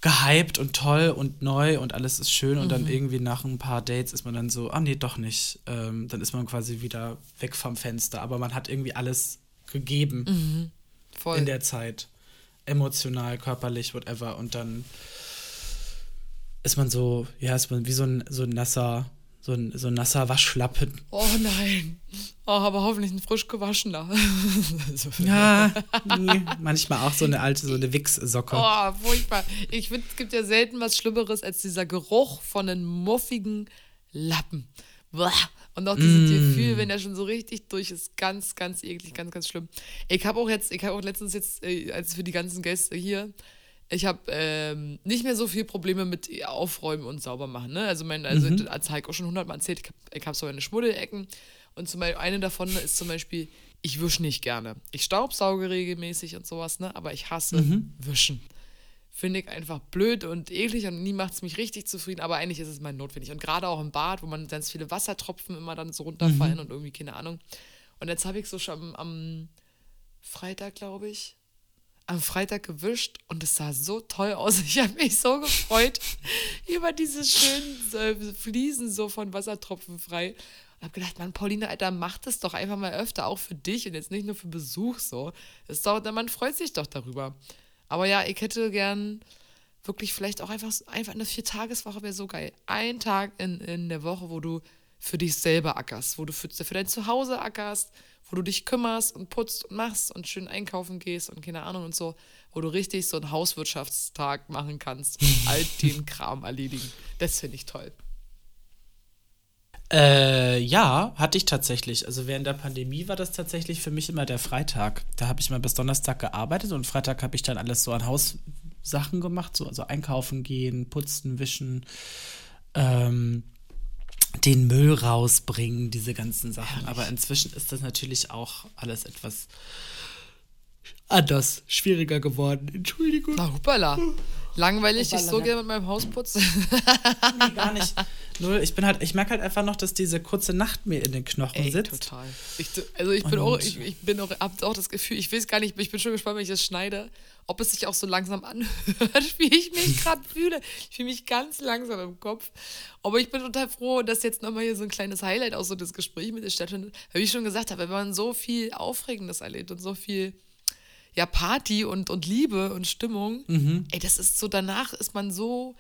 gehypt und toll und neu und alles ist schön und mhm. dann irgendwie nach ein paar Dates ist man dann so, ah nee, doch nicht. Ähm, dann ist man quasi wieder weg vom Fenster. Aber man hat irgendwie alles gegeben mhm. in der Zeit. Emotional, körperlich, whatever. Und dann ist man so, ja, ist man wie so ein, so ein nasser, so ein, so ein nasser Waschlappen. Oh nein. Oh, aber hoffentlich ein frisch gewaschener. *laughs* ja, nee, manchmal auch so eine alte, so eine Wichssocke. Oh, furchtbar. Ich finde, es gibt ja selten was Schlimmeres als dieser Geruch von einem muffigen Lappen. Und auch dieses mm. Gefühl, wenn der schon so richtig durch ist, ganz, ganz eklig, ganz, ganz schlimm. Ich habe auch jetzt, ich habe auch letztens jetzt, äh, als für die ganzen Gäste hier, ich habe ähm, nicht mehr so viel Probleme mit Aufräumen und sauber machen. Ne? Also, mein, also mhm. als Heiko schon hundertmal erzählt, ich habe hab so meine Schmuddelecken. Und zum Beispiel, eine davon ist zum Beispiel, ich wische nicht gerne. Ich staubsauge regelmäßig und sowas, ne? aber ich hasse mhm. Wischen. Finde ich einfach blöd und eklig und nie macht es mich richtig zufrieden, aber eigentlich ist es mal notwendig. Und gerade auch im Bad, wo man ganz viele Wassertropfen immer dann so runterfallen mhm. und irgendwie, keine Ahnung. Und jetzt habe ich so schon am, am Freitag, glaube ich, am Freitag gewischt und es sah so toll aus. *laughs* Ich habe mich so gefreut über diese schönen äh, Fliesen so von Wassertropfen frei. Und habe gedacht, Mann, Pauline, Alter, mach das doch einfach mal öfter, auch für dich und jetzt nicht nur für Besuch so. ist doch, man freut sich doch darüber. Aber ja, ich hätte gern wirklich vielleicht auch einfach, einfach eine Viertageswoche wäre so geil. Ein Tag in, in der Woche, wo du für dich selber ackerst, wo du für, für dein Zuhause ackerst, wo du dich kümmerst und putzt und machst und schön einkaufen gehst und keine Ahnung und so, wo du richtig so einen Hauswirtschaftstag machen kannst und *laughs* all den Kram erledigen. Das finde ich toll. Äh, ja, hatte ich tatsächlich. Also während der Pandemie war das tatsächlich für mich immer der Freitag. Da habe ich mal bis Donnerstag gearbeitet und Freitag habe ich dann alles so an Haussachen gemacht, so also einkaufen gehen, putzen, wischen, ähm, den Müll rausbringen, diese ganzen Sachen. Aber inzwischen ist das natürlich auch alles etwas anders, schwieriger geworden. Entschuldigung. Na, hoppala. Langweilig ich so gerne mit meinem Haus putze. nee, gar nicht. Null. Ich bin halt, ich merke halt einfach noch, dass diese kurze Nacht mir in den Knochen Ey, sitzt. Total. Ich, also ich bin Und auch, ich, ich bin auch, hab auch das Gefühl, ich weiß gar nicht, ich bin schon gespannt, wenn ich das schneide, ob es sich auch so langsam anhört, *laughs* wie ich mich gerade fühle. Ich fühle mich ganz langsam im Kopf. Aber ich bin total froh, dass jetzt nochmal hier so ein kleines Highlight auch so das Gespräch mit dir stattfindet. Wie ich schon gesagt habe, wenn man so viel Aufregendes erlebt und so viel ja, Party und, und Liebe und Stimmung, mhm. ey, das ist so, danach ist man so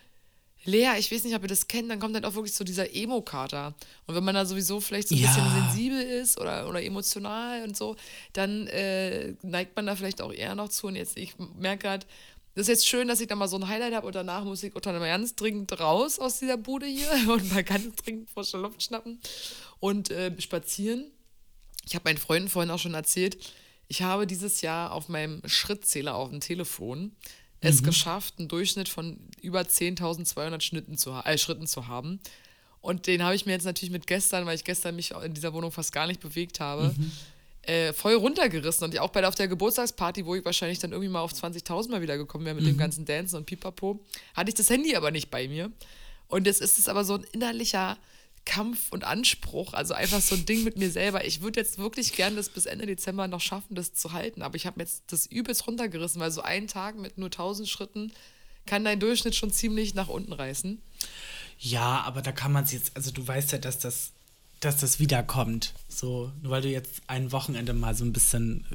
leer. Ich weiß nicht, ob ihr das kennt, dann kommt dann auch wirklich so dieser Emo-Kater. Und wenn man da sowieso vielleicht so ein ja. bisschen sensibel ist oder, oder emotional und so, dann äh, neigt man da vielleicht auch eher noch zu. Und jetzt, ich merke gerade, das ist jetzt schön, dass ich da mal so ein Highlight habe und danach muss ich unter mal ganz dringend raus aus dieser Bude hier *laughs* und mal ganz dringend frische Luft schnappen und äh, spazieren. Ich habe meinen Freunden vorhin auch schon erzählt, ich habe dieses Jahr auf meinem Schrittzähler auf dem Telefon es mhm. geschafft, einen Durchschnitt von über 10.200 Schritten zu, äh, Schritten zu haben. Und den habe ich mir jetzt natürlich mit gestern, weil ich gestern mich in dieser Wohnung fast gar nicht bewegt habe, mhm. äh, voll runtergerissen. Und auch bei der, auf der Geburtstagsparty, wo ich wahrscheinlich dann irgendwie mal auf 20.000 mal wieder gekommen wäre mit mhm. dem ganzen Dancen und Pipapo, hatte ich das Handy aber nicht bei mir. Und jetzt ist es aber so ein innerlicher Kampf und Anspruch, also einfach so ein Ding mit mir selber. Ich würde jetzt wirklich gerne das bis Ende Dezember noch schaffen, das zu halten, aber ich habe jetzt das übelst runtergerissen, weil so ein Tag mit nur 1000 Schritten kann dein Durchschnitt schon ziemlich nach unten reißen. Ja, aber da kann man es jetzt, also du weißt ja, dass das, dass das wiederkommt. So, nur weil du jetzt ein Wochenende mal so ein bisschen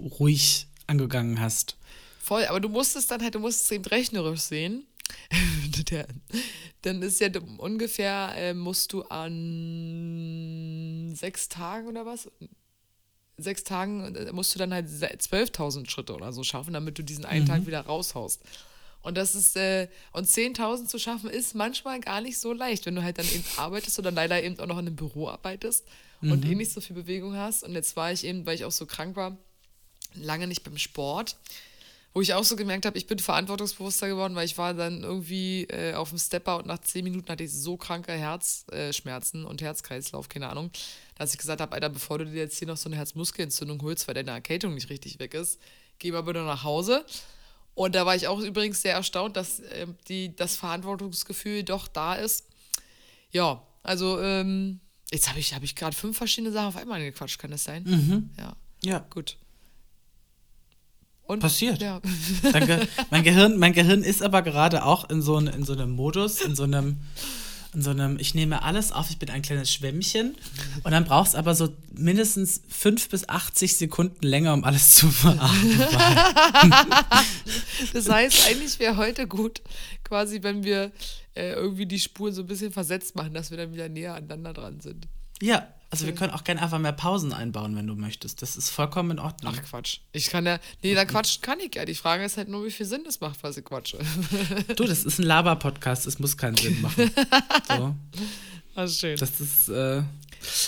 ruhig angegangen hast. Voll, aber du musst es dann halt, du musst es eben rechnerisch sehen. *laughs* der, dann ist ja ungefähr, äh, musst du an sechs Tagen oder was? Sechs Tagen äh, musst du dann halt 12.000 Schritte oder so schaffen, damit du diesen einen mhm. Tag wieder raushaust. Und das ist, äh, und 10.000 zu schaffen, ist manchmal gar nicht so leicht, wenn du halt dann eben arbeitest oder leider eben auch noch in einem Büro arbeitest mhm. und eh nicht so viel Bewegung hast. Und jetzt war ich eben, weil ich auch so krank war, lange nicht beim Sport wo ich auch so gemerkt habe, ich bin verantwortungsbewusster geworden, weil ich war dann irgendwie äh, auf dem Stepper und nach zehn Minuten hatte ich so kranke Herzschmerzen äh, und Herzkreislauf, keine Ahnung, dass ich gesagt habe, Alter, bevor du dir jetzt hier noch so eine Herzmuskelentzündung holst, weil deine Erkältung nicht richtig weg ist, geh mal bitte nach Hause. Und da war ich auch übrigens sehr erstaunt, dass äh, die, das Verantwortungsgefühl doch da ist. Ja, also ähm, jetzt habe ich, hab ich gerade fünf verschiedene Sachen auf einmal gequatscht, kann das sein? Mhm. Ja. Ja. Gut. Und, Passiert. Ja. Ge mein, Gehirn, mein Gehirn ist aber gerade auch in so, in so einem Modus, in so einem, in so einem, ich nehme alles auf, ich bin ein kleines Schwämmchen. Und dann brauchst du aber so mindestens fünf bis 80 Sekunden länger, um alles zu verarbeiten. *laughs* das heißt, eigentlich wäre heute gut, quasi, wenn wir äh, irgendwie die Spuren so ein bisschen versetzt machen, dass wir dann wieder näher aneinander dran sind. Ja, also wir können auch gerne einfach mehr Pausen einbauen, wenn du möchtest. Das ist vollkommen in Ordnung. Ach Quatsch. Ich kann ja. Nee, da quatschen kann ich ja. Die Frage ist halt nur, wie viel Sinn das macht, was ich quatsche. Du, das ist ein Laber-Podcast, es muss keinen Sinn machen. *laughs* So. Das ist schön. Das ist, äh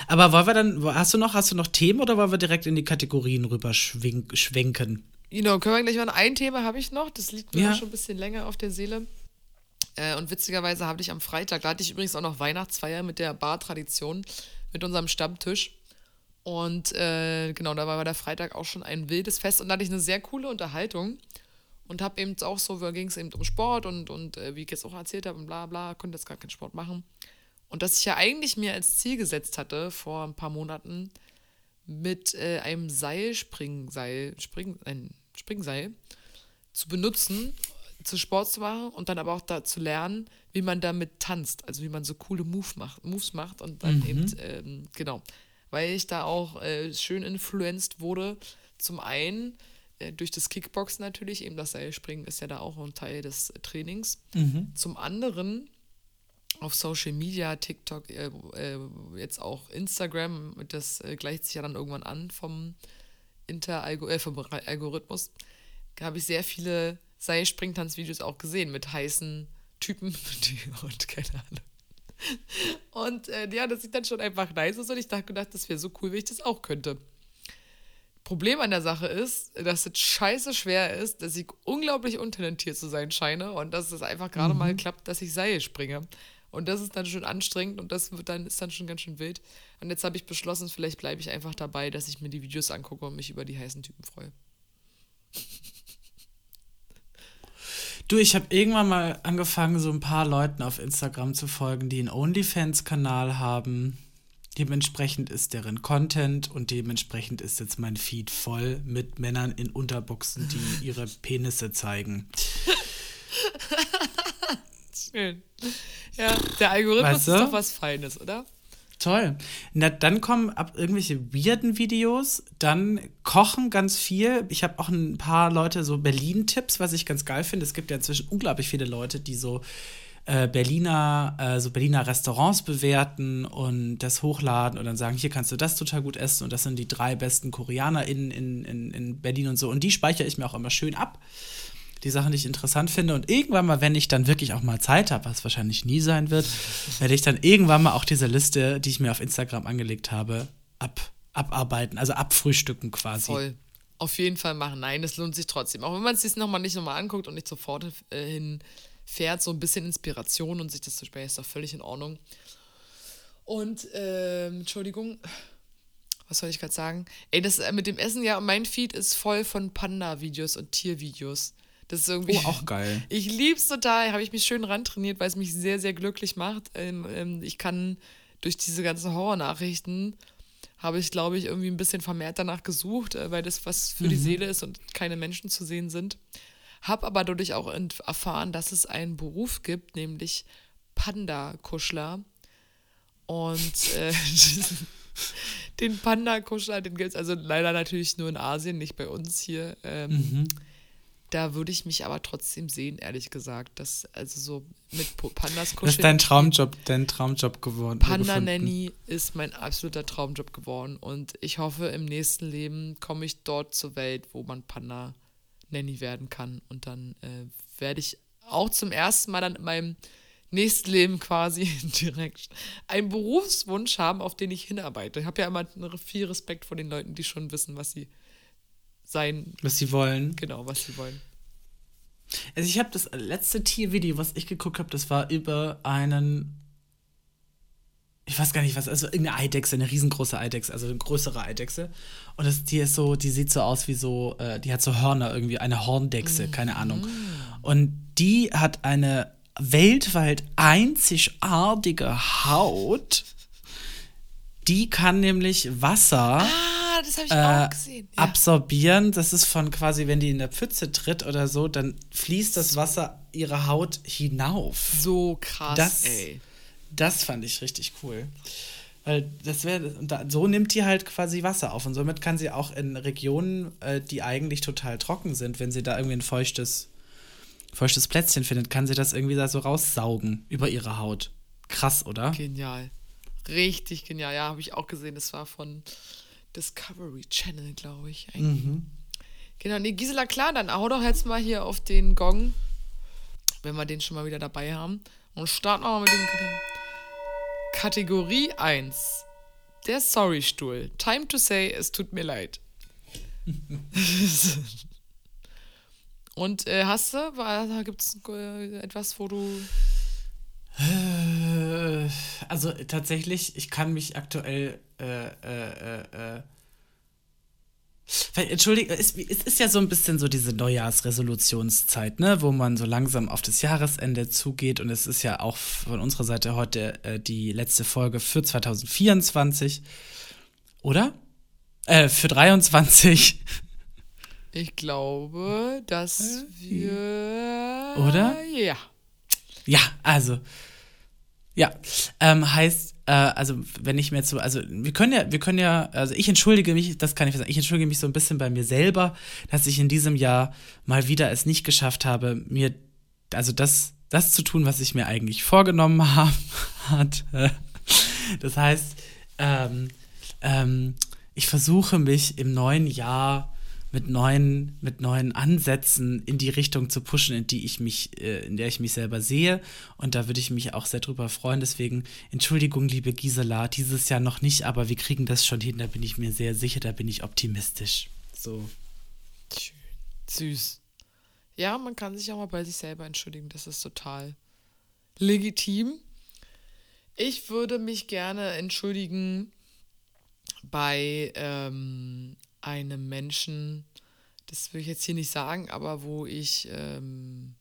aber wollen wir dann, hast du noch, hast du noch Themen oder wollen wir direkt in die Kategorien rüber schwenken? Genau, können wir gleich mal ein Thema habe ich noch, das liegt mir ja. schon ein bisschen länger auf der Seele. Äh, und witzigerweise habe ich am Freitag, da hatte ich übrigens auch noch Weihnachtsfeier mit der Bar-Tradition mit unserem Stammtisch. Und äh, genau, da war der Freitag auch schon ein wildes Fest und da hatte ich eine sehr coole Unterhaltung und habe eben auch so, da ging es eben um Sport und, und äh, wie ich jetzt auch erzählt habe und bla bla, konnte jetzt gar keinen Sport machen. Und dass ich ja eigentlich mir als Ziel gesetzt hatte vor ein paar Monaten, mit äh, einem Seilspringseil, Spring, ein Springseil zu benutzen, zu Sport zu machen und dann aber auch da zu lernen, wie man damit tanzt, also wie man so coole Move macht, Moves macht und dann mhm. eben, ähm, genau, weil ich da auch äh, schön influenced wurde. Zum einen äh, durch das Kickboxen natürlich, eben das Seilspringen ist ja da auch ein Teil des Trainings. Mhm. Zum anderen auf Social Media, TikTok, äh, äh, jetzt auch Instagram, das äh, gleicht sich ja dann irgendwann an vom, Inter äh, vom Algorithmus, habe ich sehr viele Seilspringtanzvideos auch gesehen mit heißen Typen *laughs* und keine Ahnung. Und äh, ja, das sieht dann schon einfach nice aus und ich dachte gedacht, das wäre so cool, wenn ich das auch könnte. Problem an der Sache ist, dass es scheiße schwer ist, dass ich unglaublich untalentiert zu sein scheine und dass es einfach gerade mhm. mal klappt, dass ich Seil springe. Und das ist dann schon anstrengend und das wird dann, ist dann schon ganz schön wild. Und jetzt habe ich beschlossen, vielleicht bleibe ich einfach dabei, dass ich mir die Videos angucke und mich über die heißen Typen freue. Du, ich habe irgendwann mal angefangen, so ein paar Leuten auf Instagram zu folgen, die einen OnlyFans-Kanal haben. Dementsprechend ist deren Content und dementsprechend ist jetzt mein Feed voll mit Männern in Unterbuchsen, die ihre Penisse zeigen. *laughs* Schön. Ja, der Algorithmus weißt du? ist doch was Feines, oder? Toll. Na, dann kommen ab irgendwelche weirden Videos, dann kochen ganz viel. Ich habe auch ein paar Leute so Berlin-Tipps, was ich ganz geil finde. Es gibt ja inzwischen unglaublich viele Leute, die so äh, Berliner, äh, so Berliner Restaurants bewerten und das hochladen und dann sagen, hier kannst du das total gut essen und das sind die drei besten Koreaner in, in, in, in Berlin und so. Und die speichere ich mir auch immer schön ab die Sachen, die ich interessant finde. Und irgendwann mal, wenn ich dann wirklich auch mal Zeit habe, was wahrscheinlich nie sein wird, werde ich dann irgendwann mal auch diese Liste, die ich mir auf Instagram angelegt habe, ab, abarbeiten, also abfrühstücken quasi. Voll. Auf jeden Fall machen. Nein, es lohnt sich trotzdem. Auch wenn man es sich nochmal nicht nochmal anguckt und nicht sofort äh, hinfährt, so ein bisschen Inspiration und sich das zu sparen, ist doch völlig in Ordnung. Und, ähm, Entschuldigung, was soll ich gerade sagen? Ey, das äh, mit dem Essen, ja, mein Feed ist voll von Panda-Videos und Tiervideos. Das ist irgendwie. Oh, auch geil. *laughs* Ich lieb's total. Habe ich mich schön rantrainiert, weil es mich sehr, sehr glücklich macht. Ähm, ähm, ich kann durch diese ganzen Horrornachrichten habe ich, glaube ich, irgendwie ein bisschen vermehrt danach gesucht, äh, weil das was für mhm. die Seele ist und keine Menschen zu sehen sind. Habe aber dadurch auch erfahren, dass es einen Beruf gibt, nämlich Panda-Kuschler. Und äh, *laughs* den Panda-Kuschler, den gibt es also leider natürlich nur in Asien, nicht bei uns hier. Ähm, mhm. Da würde ich mich aber trotzdem sehen, ehrlich gesagt. Das, also so mit Pandas kuscheln. Das ist dein Traumjob, dein Traumjob geworden. Panda Nanny ist mein absoluter Traumjob geworden. Und ich hoffe, im nächsten Leben komme ich dort zur Welt, wo man Panda Nanny werden kann. Und dann äh, werde ich auch zum ersten Mal dann in meinem nächsten Leben quasi *laughs* direkt einen Berufswunsch haben, auf den ich hinarbeite. Ich habe ja immer viel Respekt vor den Leuten, die schon wissen, was sie sein. Was sie wollen. Genau, was sie wollen. Also ich habe das letzte Tiervideo, was ich geguckt habe, das war über einen ich weiß gar nicht was, also irgendeine Eidechse, eine riesengroße Eidechse, also eine größere Eidechse. Und das Tier ist so, die sieht so aus wie so, äh, die hat so Hörner irgendwie, eine Horndechse, mhm. keine Ahnung. Und die hat eine weltweit einzigartige Haut. Die kann nämlich Wasser. Ah das habe ich äh, auch gesehen. Ja. Absorbieren, das ist von quasi, wenn die in der Pfütze tritt oder so, dann fließt das Wasser ihre Haut hinauf. So krass, das, ey. Das fand ich richtig cool. Weil das wäre, so nimmt die halt quasi Wasser auf und somit kann sie auch in Regionen, äh, die eigentlich total trocken sind, wenn sie da irgendwie ein feuchtes, feuchtes Plätzchen findet, kann sie das irgendwie da so raussaugen über ihre Haut. Krass, oder? Genial. Richtig genial. Ja, habe ich auch gesehen. Das war von Discovery Channel, glaube ich. Mhm. Genau, nee, Gisela, klar, dann hau doch jetzt mal hier auf den Gong, wenn wir den schon mal wieder dabei haben. Und starten wir mal mit dem Kategorie 1. Der Sorry-Stuhl. Time to say, es tut mir leid. *laughs* Und äh, hast du, gibt es äh, etwas, wo du. Äh, also tatsächlich, ich kann mich aktuell äh, äh, äh, Entschuldigung, es, es, ist ja so ein bisschen so diese Neujahrsresolutionszeit, ne, wo man so langsam auf das Jahresende zugeht und es ist ja auch von unserer Seite heute äh, die letzte Folge für 2024, oder? Äh, für 23. Ich glaube, dass wir. Oder? Ja. Ja, also. Ja, ähm, heißt, äh, also wenn ich mir jetzt so, also wir können ja, wir können ja, also ich entschuldige mich, das kann ich sagen, ich entschuldige mich so ein bisschen bei mir selber, dass ich in diesem Jahr mal wieder es nicht geschafft habe, mir, also das, das zu tun, was ich mir eigentlich vorgenommen *laughs* habe. Das heißt, ähm, ähm, ich versuche mich im neuen Jahr mit neuen, mit neuen Ansätzen in die Richtung zu pushen, in die ich mich, äh, in der ich mich selber sehe. Und da würde ich mich auch sehr drüber freuen. Deswegen, Entschuldigung, liebe Gisela, dieses Jahr noch nicht, aber wir kriegen das schon hin, da bin ich mir sehr sicher, da bin ich optimistisch. So. Süß. Ja, man kann sich auch mal bei sich selber entschuldigen. Das ist total legitim. Ich würde mich gerne entschuldigen bei ähm, einem Menschen, das will ich jetzt hier nicht sagen, aber wo ich ähm,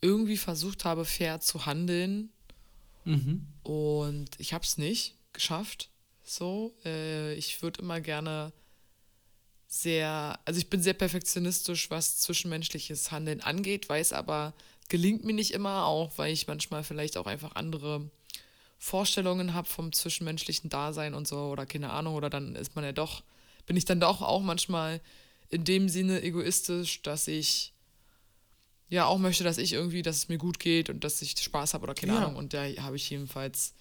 irgendwie versucht habe, fair zu handeln. Mhm. Und ich habe es nicht geschafft. So, äh, ich würde immer gerne sehr, also ich bin sehr perfektionistisch, was zwischenmenschliches Handeln angeht, weiß aber, gelingt mir nicht immer, auch weil ich manchmal vielleicht auch einfach andere Vorstellungen habe vom zwischenmenschlichen Dasein und so oder keine Ahnung, oder dann ist man ja doch bin ich dann doch auch manchmal in dem Sinne egoistisch, dass ich ja auch möchte, dass ich irgendwie, dass es mir gut geht und dass ich Spaß habe oder keine ja. Ahnung. Und da habe ich jedenfalls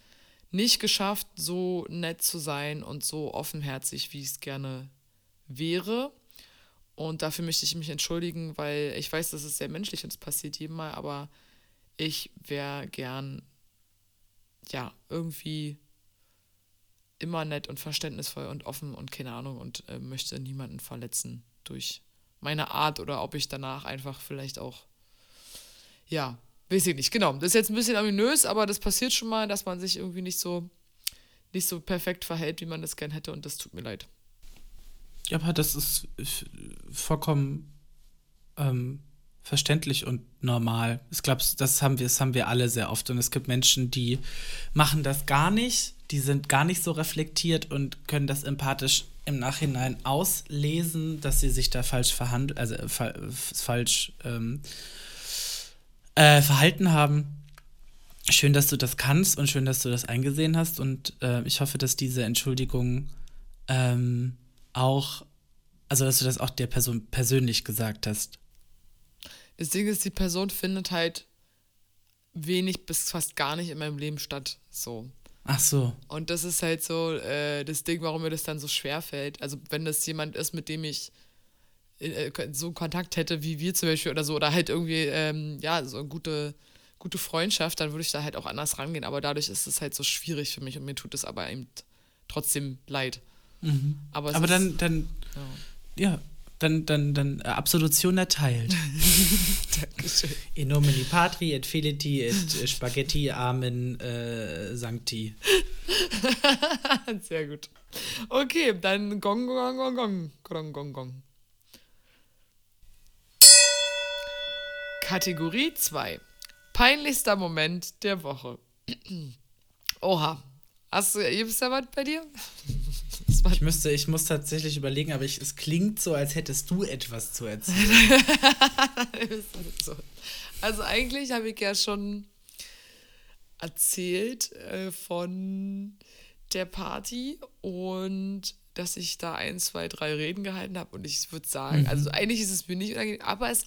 nicht geschafft, so nett zu sein und so offenherzig, wie ich es gerne wäre. Und dafür möchte ich mich entschuldigen, weil ich weiß, das ist sehr menschlich und es passiert jedem Mal, aber ich wäre gern, ja, irgendwie immer nett und verständnisvoll und offen und keine Ahnung und äh, möchte niemanden verletzen durch meine Art oder ob ich danach einfach vielleicht auch, ja, weiß ich nicht, genau. Das ist jetzt ein bisschen ominös, aber das passiert schon mal, dass man sich irgendwie nicht so, nicht so perfekt verhält, wie man das gern hätte und das tut mir leid. Ja, aber das ist vollkommen ähm, verständlich und normal. Ich glaube, das haben wir, das haben wir alle sehr oft. Und es gibt Menschen, die machen das gar nicht, die sind gar nicht so reflektiert und können das empathisch im Nachhinein auslesen, dass sie sich da falsch verhandelt, also äh, fa falsch ähm, äh, verhalten haben. Schön, dass du das kannst und schön, dass du das eingesehen hast. Und äh, ich hoffe, dass diese Entschuldigung ähm, auch, also dass du das auch der Person persönlich gesagt hast. Das Ding ist, die Person findet halt wenig bis fast gar nicht in meinem Leben statt. So. Ach so. Und das ist halt so äh, das Ding, warum mir das dann so schwer fällt. Also, wenn das jemand ist, mit dem ich äh, so Kontakt hätte wie wir zum Beispiel oder so, oder halt irgendwie, ähm, ja, so eine gute, gute Freundschaft, dann würde ich da halt auch anders rangehen. Aber dadurch ist es halt so schwierig für mich und mir tut es aber eben trotzdem leid. Mhm. Aber, aber dann, dann, ja. ja dann, dann, dann äh, Absolution erteilt. *laughs* Dankeschön. In nomine patri et fileti et spaghetti amen äh, sancti. *laughs* Sehr gut. Okay, dann gong, gong, gong, gong, gong, gong, gong. Kategorie 2. Peinlichster Moment der Woche. *clears throat* Oha. Hast du, gibt es da was bei dir? Ich müsste, ich muss tatsächlich überlegen, aber ich, es klingt so, als hättest du etwas zu erzählen. *laughs* also eigentlich habe ich ja schon erzählt äh, von der Party und dass ich da ein, zwei, drei Reden gehalten habe und ich würde sagen, mhm. also eigentlich ist es mir nicht unangenehm, aber es,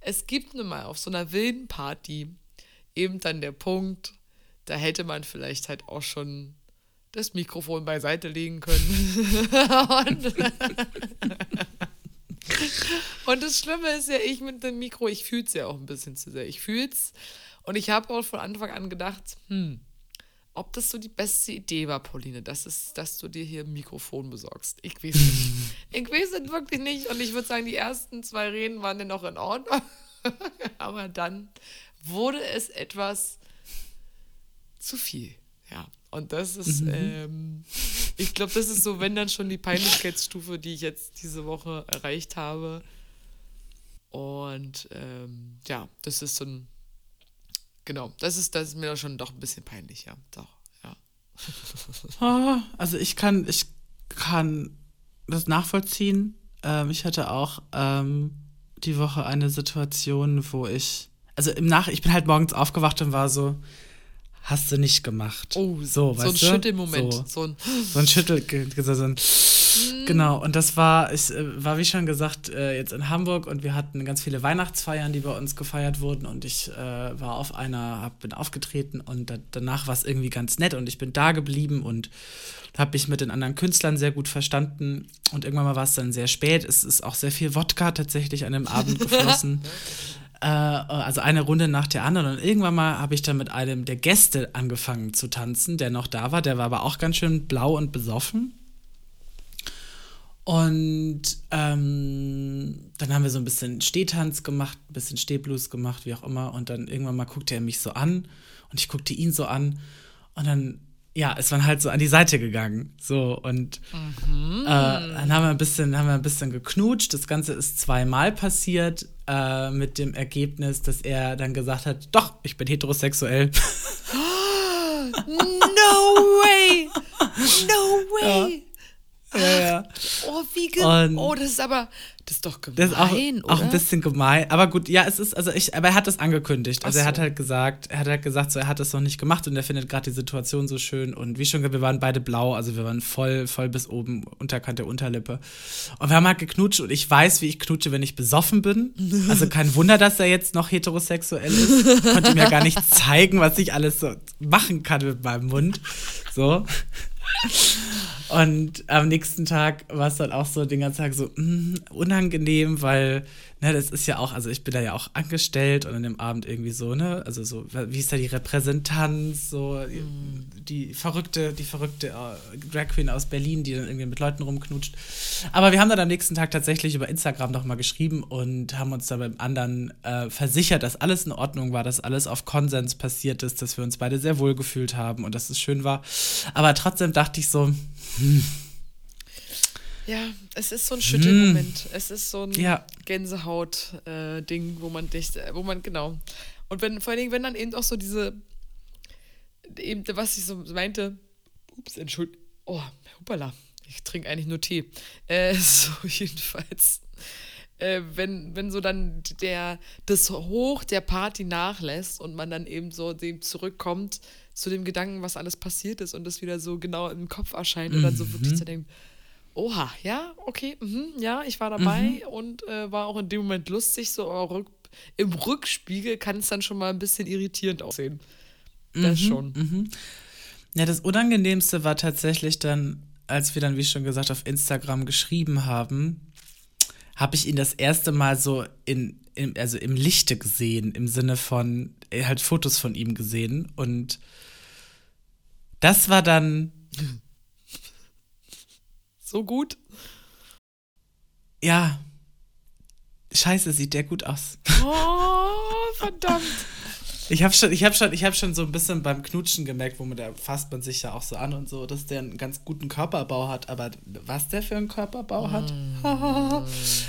es gibt nun mal auf so einer wilden Party eben dann der Punkt, da hätte man vielleicht halt auch schon das Mikrofon beiseite legen können. und, *laughs* und, das Schlimme ist ja, ich mit dem Mikro, ich fühle es ja auch ein bisschen zu sehr. Ich fühle es und ich habe auch von Anfang an gedacht, hm, ob das so die beste Idee war, Pauline, dass, es, dass du dir hier ein Mikrofon besorgst. Ich weiß es nicht. *laughs* ich weiß es wirklich nicht. Und ich würde sagen, die ersten zwei Reden waren ja noch in Ordnung. *laughs* Aber dann wurde es etwas zu viel. Ja. Und das ist, mhm. ähm, ich glaube, das ist so, wenn dann schon die Peinlichkeitsstufe, die ich jetzt diese Woche erreicht habe. Und ähm, ja, das ist so ein, genau, das ist, das ist mir schon doch ein bisschen peinlich, ja, doch, ja. oh, *laughs* also ich kann, ich kann das nachvollziehen. Ähm, ich hatte auch ähm, die Woche eine Situation, wo ich, also im Nach, ich bin halt morgens aufgewacht und war so, hast du nicht gemacht. Oh, so, so ein Schüttelmoment. So, so, ein, so ein Schüttel, so ein, genau. Und das war, ich äh, war wie schon gesagt äh, jetzt in Hamburg und wir hatten ganz viele Weihnachtsfeiern, die bei uns gefeiert wurden und ich äh, war auf einer, hab, bin aufgetreten und da, danach war es irgendwie ganz nett und ich bin da geblieben und habe mich mit den anderen Künstlern sehr gut verstanden und irgendwann mal war es dann sehr spät. Es ist auch sehr viel Wodka tatsächlich an dem Abend *laughs* geflossen. Äh, also eine Runde nach der anderen. Und irgendwann mal habe ich dann mit einem der Gäste angefangen zu tanzen, der noch da war. Der war aber auch ganz schön blau und besoffen. Und ähm, dann haben wir so ein bisschen Stehtanz gemacht, ein bisschen Stehblues gemacht, wie auch immer. Und dann irgendwann mal guckte er mich so an und ich guckte ihn so an. Und dann ja, ist man halt so an die Seite gegangen. So und mhm. äh, dann haben wir ein bisschen, haben wir ein bisschen geknutscht. Das Ganze ist zweimal passiert äh, mit dem Ergebnis, dass er dann gesagt hat, doch, ich bin heterosexuell. *gasps* no way! No *laughs* way! Ja, ja. ja. *laughs* Oh, wie ge Oh, das ist aber, das ist doch gemein, das ist auch, oder? auch ein bisschen gemein. Aber gut, ja, es ist, also ich, aber er hat das angekündigt. Also so. er hat halt gesagt, er hat halt gesagt, so, er hat das noch nicht gemacht und er findet gerade die Situation so schön. Und wie schon gesagt, wir waren beide blau, also wir waren voll, voll bis oben, Unterkant der Unterlippe. Und wir haben halt geknutscht und ich weiß, wie ich knutsche, wenn ich besoffen bin. Also kein *laughs* Wunder, dass er jetzt noch heterosexuell ist. Ich konnte mir gar nicht zeigen, was ich alles so machen kann mit meinem Mund. So. Und am nächsten Tag war es dann auch so den ganzen Tag so mh, unangenehm, weil, ne, das ist ja auch, also ich bin da ja auch angestellt und an dem Abend irgendwie so, ne, also so, wie ist da die Repräsentanz, so mhm. die verrückte, die verrückte äh, Drag Queen aus Berlin, die dann irgendwie mit Leuten rumknutscht. Aber wir haben dann am nächsten Tag tatsächlich über Instagram nochmal geschrieben und haben uns da beim anderen äh, versichert, dass alles in Ordnung war, dass alles auf Konsens passiert ist, dass wir uns beide sehr wohl gefühlt haben und dass es schön war. Aber trotzdem dachte ich so, ja, es ist so ein Schüttelmoment. Hm. Es ist so ein ja. Gänsehaut-Ding, äh, wo man dich, wo man, genau. Und wenn, vor allen Dingen, wenn dann eben auch so diese, eben, was ich so meinte, ups, entschuldigung, oh, hoppala, ich trinke eigentlich nur Tee. Äh, *laughs* so, jedenfalls. Äh, wenn, wenn so dann der, das Hoch der Party nachlässt und man dann eben so dem zurückkommt, zu dem Gedanken, was alles passiert ist und das wieder so genau im Kopf erscheint und dann so wirklich zu mhm. denken, oha, ja, okay, mh, ja, ich war dabei mhm. und äh, war auch in dem Moment lustig, so rück, im Rückspiegel kann es dann schon mal ein bisschen irritierend aussehen. Das mhm, schon. Mhm. Ja, das Unangenehmste war tatsächlich dann, als wir dann, wie schon gesagt, auf Instagram geschrieben haben, habe ich ihn das erste Mal so in, in, also im Lichte gesehen, im Sinne von, halt Fotos von ihm gesehen und das war dann. So gut? Ja. Scheiße, sieht der gut aus. Oh, verdammt. *laughs* Ich habe schon, ich habe schon, ich habe schon so ein bisschen beim Knutschen gemerkt, wo man da fasst man sich ja auch so an und so, dass der einen ganz guten Körperbau hat, aber was der für einen Körperbau hat? Mm. *laughs*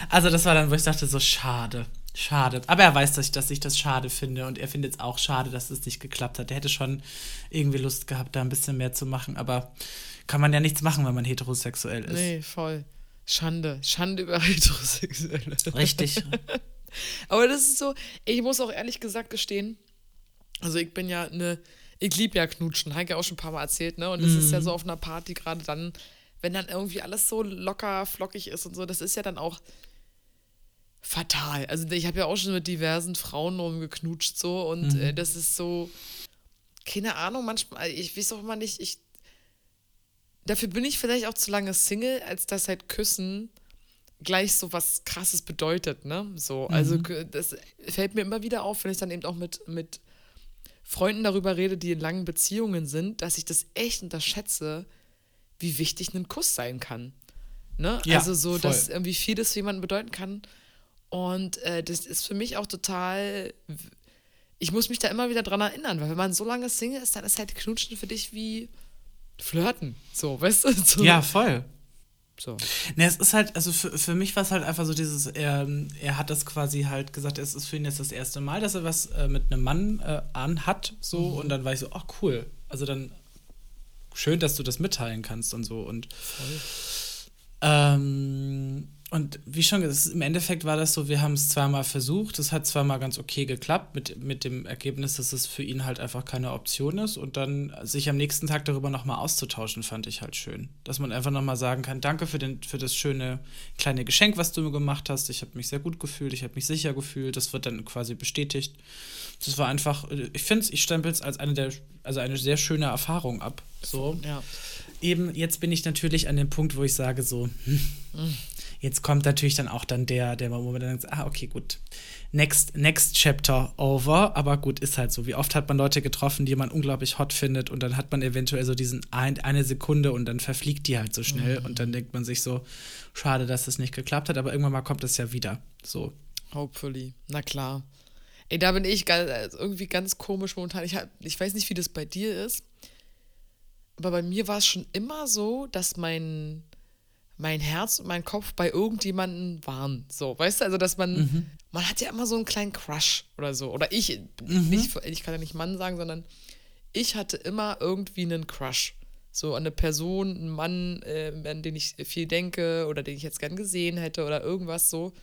also das war dann, wo ich dachte so schade. Schade. Aber er weiß, dass ich, dass ich das schade finde und er findet es auch schade, dass es nicht geklappt hat. Er hätte schon irgendwie Lust gehabt, da ein bisschen mehr zu machen, aber kann man ja nichts machen, wenn man heterosexuell ist. Nee, voll. Schande. Schande über *laughs* Heterosexuelle. Richtig. *laughs* aber das ist so, ich muss auch ehrlich gesagt gestehen, also ich bin ja eine, ich liebe ja Knutschen, habe ich ja auch schon ein paar Mal erzählt, ne? Und das mm. ist ja mhm. so auf einer Party gerade dann, wenn dann irgendwie alles so locker, flockig ist und so, das ist ja dann auch fatal. Also ich habe ja auch schon mit diversen Frauen rumgeknutscht so und mhm. äh, das ist so, keine Ahnung, manchmal, ich weiß auch immer nicht, ich, dafür bin ich vielleicht auch zu lange Single, als dass halt Küssen gleich so was krasses bedeutet, ne? So, also mhm. das fällt mir immer wieder auf, wenn ich dann eben auch mit, mit Freunden darüber rede, die in langen Beziehungen sind, dass ich das echt unterschätze, wie wichtig ein Kuss sein kann. Ne? Ja, also so, voll. dass irgendwie vieles für jemanden bedeuten kann. Und äh, das ist für mich auch total. Ich muss mich da immer wieder dran erinnern, weil wenn man so lange Single ist, dann ist halt Knutschen für dich wie Flirten. So, weißt du? *laughs* So. Ja, voll. So. Ne, es ist halt, also für, für mich war es halt einfach so dieses, er, er hat das quasi halt gesagt, es ist für ihn jetzt das erste Mal, dass er was äh, mit einem Mann äh, anhat, so, mhm. und dann war ich so, ach cool. Also dann schön, dass du das mitteilen kannst und so. Und Voll Ähm, und wie schon gesagt, im Endeffekt war das so, wir haben es zweimal versucht. Es hat zweimal ganz okay geklappt, mit, mit dem Ergebnis, dass es für ihn halt einfach keine Option ist. Und dann sich am nächsten Tag darüber nochmal auszutauschen, fand ich halt schön. Dass man einfach nochmal sagen kann, danke für, den, für das schöne kleine Geschenk, was du mir gemacht hast. Ich habe mich sehr gut gefühlt, ich habe mich sicher gefühlt. Das wird dann quasi bestätigt. Das war einfach, ich finde es, ich stempel es als eine der, also eine sehr schöne Erfahrung ab. So. Ja. Eben, jetzt bin ich natürlich an dem Punkt, wo ich sage so, hm, mhm Jetzt kommt natürlich dann auch dann der, der Moment, dann denkt, ah, okay, gut. Next, next chapter over, aber gut, ist halt so. Wie oft hat man Leute getroffen, die man unglaublich hot findet und dann hat man eventuell so diesen ein, eine Sekunde und dann verfliegt die halt so schnell mhm. und dann denkt man sich so, schade, dass das nicht geklappt hat, aber irgendwann mal kommt es ja wieder. So. Hopefully. Na klar. Ey, da bin ich ganz, also irgendwie ganz komisch momentan. Ich, hab, ich weiß nicht, wie das bei dir ist, aber bei mir war es schon immer so, dass mein mein Herz und mein Kopf bei irgendjemandem waren. So, weißt du, also dass man, mhm. man hat ja immer so einen kleinen Crush oder so. Oder ich, mhm. nicht, ich kann ja nicht Mann sagen, sondern ich hatte immer irgendwie einen Crush. So an eine Person, einen Mann, äh, an den ich viel denke oder den ich jetzt gern gesehen hätte oder irgendwas so.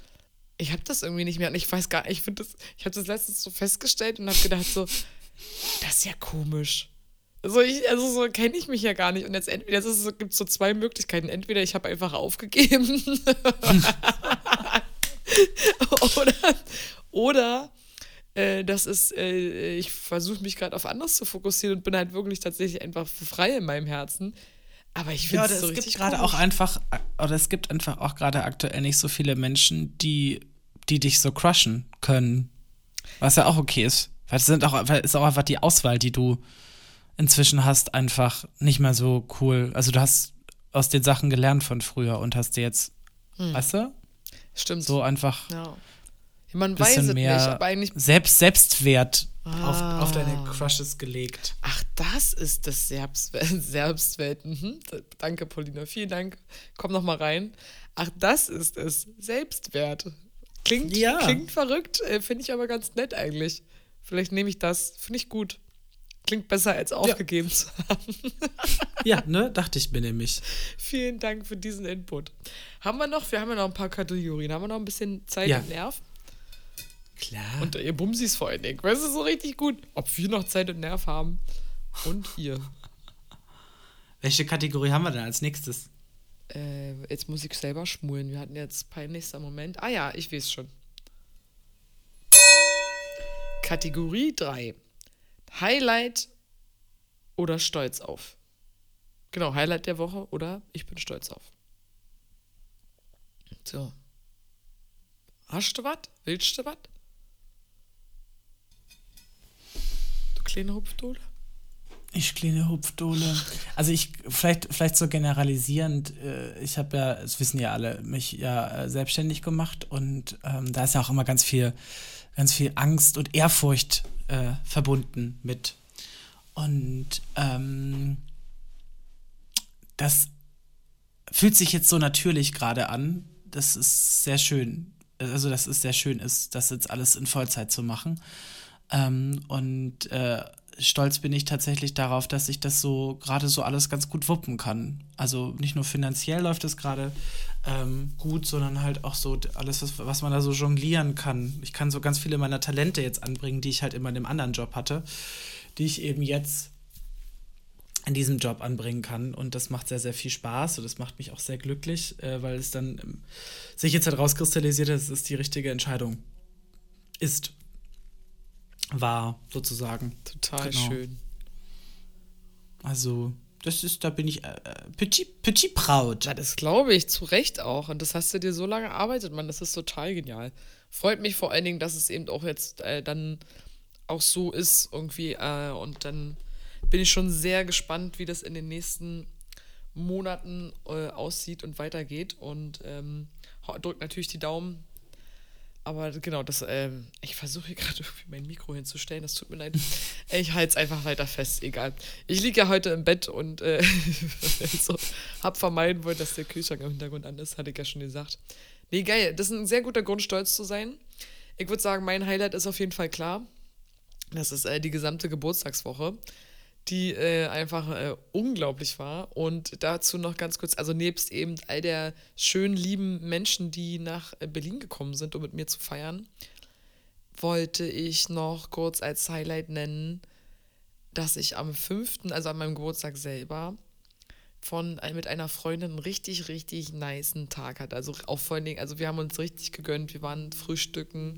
Ich habe das irgendwie nicht mehr und ich weiß gar nicht, ich finde das, ich habe das letztens so festgestellt und habe gedacht so, das ist ja komisch. So, ich, also so kenne ich mich ja gar nicht. Und jetzt entweder es so, gibt so zwei Möglichkeiten. Entweder ich habe einfach aufgegeben. *laughs* oder oder äh, das ist, äh, ich versuche mich gerade auf anderes zu fokussieren und bin halt wirklich tatsächlich einfach frei in meinem Herzen. Aber ich finde ja, es so gibt gerade auch einfach, oder es gibt einfach auch gerade aktuell nicht so viele Menschen, die, die dich so crushen können. Was ja auch okay ist. Weil es sind auch, weil ist auch einfach die Auswahl, die du inzwischen hast, einfach nicht mehr so cool. Also du hast aus den Sachen gelernt von früher und hast dir jetzt, hm. weißt du? Stimmt. So einfach. Ja. Man weiß es mehr nicht, aber eigentlich. Selbst, Selbstwert ah. auf, auf deine Crushes gelegt. Ach, das ist das Selbstwert. *laughs* Selbstwert. Mhm. Danke, Paulina. Vielen Dank. Komm noch mal rein. Ach, das ist es. Selbstwert. Klingt, ja. klingt verrückt, äh, finde ich aber ganz nett eigentlich. Vielleicht nehme ich das. Finde ich gut. Klingt besser, als aufgegeben ja. zu haben. ja, ne? Dachte ich mir nämlich. Vielen Dank für diesen Input. Haben wir noch, wir haben ja noch ein paar Kategorien. Haben wir noch ein bisschen Zeit ja. und Nerv? Klar. Und ihr Bumsis vor allen Dingen. Weißt du, so richtig gut. Ob wir noch Zeit und Nerv haben. Und ihr. Welche Kategorie haben wir denn als nächstes? Äh, jetzt muss ich selber schmulen. Wir hatten jetzt peinlichster Moment. Ah ja, ich weiß schon. Kategorie 3. Highlight oder stolz auf. Genau, Highlight der Woche oder ich bin stolz auf. So. Hast du was? Willst du was? Du kleine Hupfdohle? Ich kleine Hupfdohle. Also ich, vielleicht, vielleicht so generalisierend, äh, ich habe ja, das wissen ja alle, mich ja äh, selbstständig gemacht und ähm, da ist ja auch immer ganz viel, ganz viel Angst und Ehrfurcht äh, verbunden mit. Und ähm, das fühlt sich jetzt so natürlich gerade an. Das ist sehr schön. Also, dass es sehr schön ist, das jetzt alles in Vollzeit zu machen. Ähm, und äh, stolz bin ich tatsächlich darauf, dass ich das so gerade so alles ganz gut wuppen kann. Also nicht nur finanziell läuft es gerade ähm, gut, sondern halt auch so alles, was, was man da so jonglieren kann. Ich kann so ganz viele meiner Talente jetzt anbringen, die ich halt immer in dem anderen Job hatte, die ich eben jetzt in diesem Job anbringen kann. Und das macht sehr, sehr viel Spaß und das macht mich auch sehr glücklich, äh, weil es dann ähm, sich jetzt halt rauskristallisiert, dass es die richtige Entscheidung ist war, sozusagen. Total genau. schön. Also, das ist, da bin ich äh, äh petit, petit proud. Ja, das glaube ich, zu Recht auch. Und das hast du dir so lange erarbeitet, Mann. Das ist total genial. Freut mich vor allen Dingen, dass es eben auch jetzt äh, dann auch so ist irgendwie. Äh, und dann bin ich schon sehr gespannt, wie das in den nächsten Monaten äh, aussieht und weitergeht. Und ähm, drückt natürlich die Daumen, aber genau, das, ähm, ich versuche hier gerade irgendwie mein Mikro hinzustellen, das tut mir leid. Ich halte es einfach weiter fest, egal. Ich liege ja heute im Bett und äh, *laughs* so, habe vermeiden wollen, dass der Kühlschrank im Hintergrund an ist, hatte ich ja schon gesagt. Nee, geil, das ist ein sehr guter Grund, stolz zu sein. Ich würde sagen, mein Highlight ist auf jeden Fall klar. Das ist äh, die gesamte Geburtstagswoche. Die äh, einfach äh, unglaublich war. Und dazu noch ganz kurz, also nebst eben all der schönen, lieben Menschen, die nach äh, Berlin gekommen sind, um mit mir zu feiern, wollte ich noch kurz als Highlight nennen, dass ich am 5., also an meinem Geburtstag selber, von mit einer Freundin einen richtig, richtig niceen Tag hatte. Also auch vor allen Dingen, also wir haben uns richtig gegönnt, wir waren frühstücken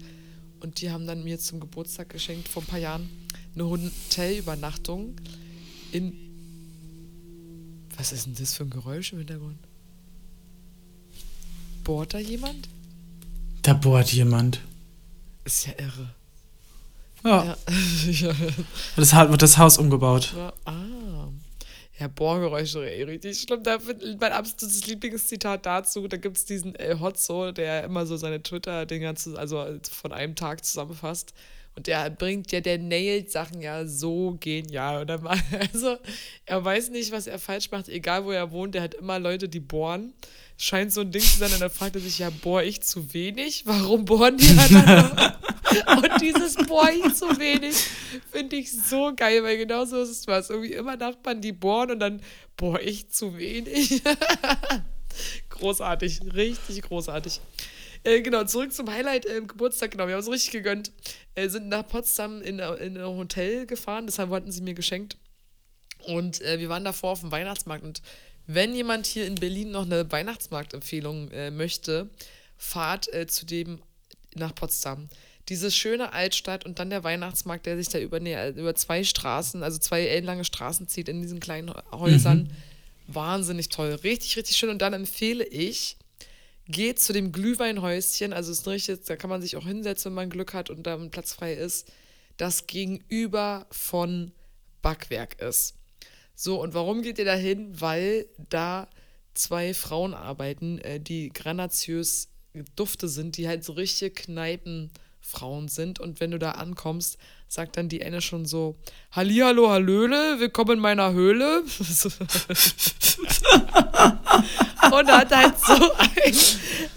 und die haben dann mir zum Geburtstag geschenkt vor ein paar Jahren eine Hotelübernachtung in. Was ist denn das für ein Geräusch im Hintergrund? Bohrt da jemand? Da bohrt jemand. Ist ja irre. Ja. ja. *laughs* Das wird das Haus umgebaut. Ja, ah. Ja, Bohrgeräusche, richtig schlimm. Da, mein absolutes Lieblingszitat dazu, da gibt es diesen El Hotzo, der immer so seine Twitter-Dinger also von einem Tag zusammenfasst. Und der bringt ja, der nailt Sachen ja so genial. Dann, *laughs* also, er weiß nicht, was er falsch macht, egal wo er wohnt, der hat immer Leute, die bohren scheint so ein Ding zu sein. Und dann fragt er sich, ja, bohr ich zu wenig? Warum bohren die dann *laughs* Und dieses bohr ich zu wenig finde ich so geil, weil genau so ist es was. Irgendwie immer Nachbarn, die bohren und dann bohr ich zu wenig. *laughs* großartig, richtig großartig. Äh, genau, zurück zum Highlight äh, Geburtstag. Genau, wir haben es richtig gegönnt. Äh, sind nach Potsdam in, in ein Hotel gefahren, deshalb wollten sie mir geschenkt. Und äh, wir waren davor auf dem Weihnachtsmarkt und wenn jemand hier in Berlin noch eine Weihnachtsmarktempfehlung äh, möchte, fahrt äh, zu dem nach Potsdam. Diese schöne Altstadt und dann der Weihnachtsmarkt, der sich da über, nee, über zwei Straßen, also zwei ellenlange Straßen zieht in diesen kleinen Häusern. Mhm. Wahnsinnig toll. Richtig, richtig schön. Und dann empfehle ich, geht zu dem Glühweinhäuschen, also ist richtig, da kann man sich auch hinsetzen, wenn man Glück hat und da ein Platz frei ist, das gegenüber von Backwerk ist. So, und warum geht ihr da hin? Weil da zwei Frauen arbeiten, äh, die granaziös Dufte sind, die halt so richtige Kneipenfrauen sind. Und wenn du da ankommst, sagt dann die eine schon so: Hallihallo, Hallöle, willkommen in meiner Höhle. *laughs* und hat halt so, ein,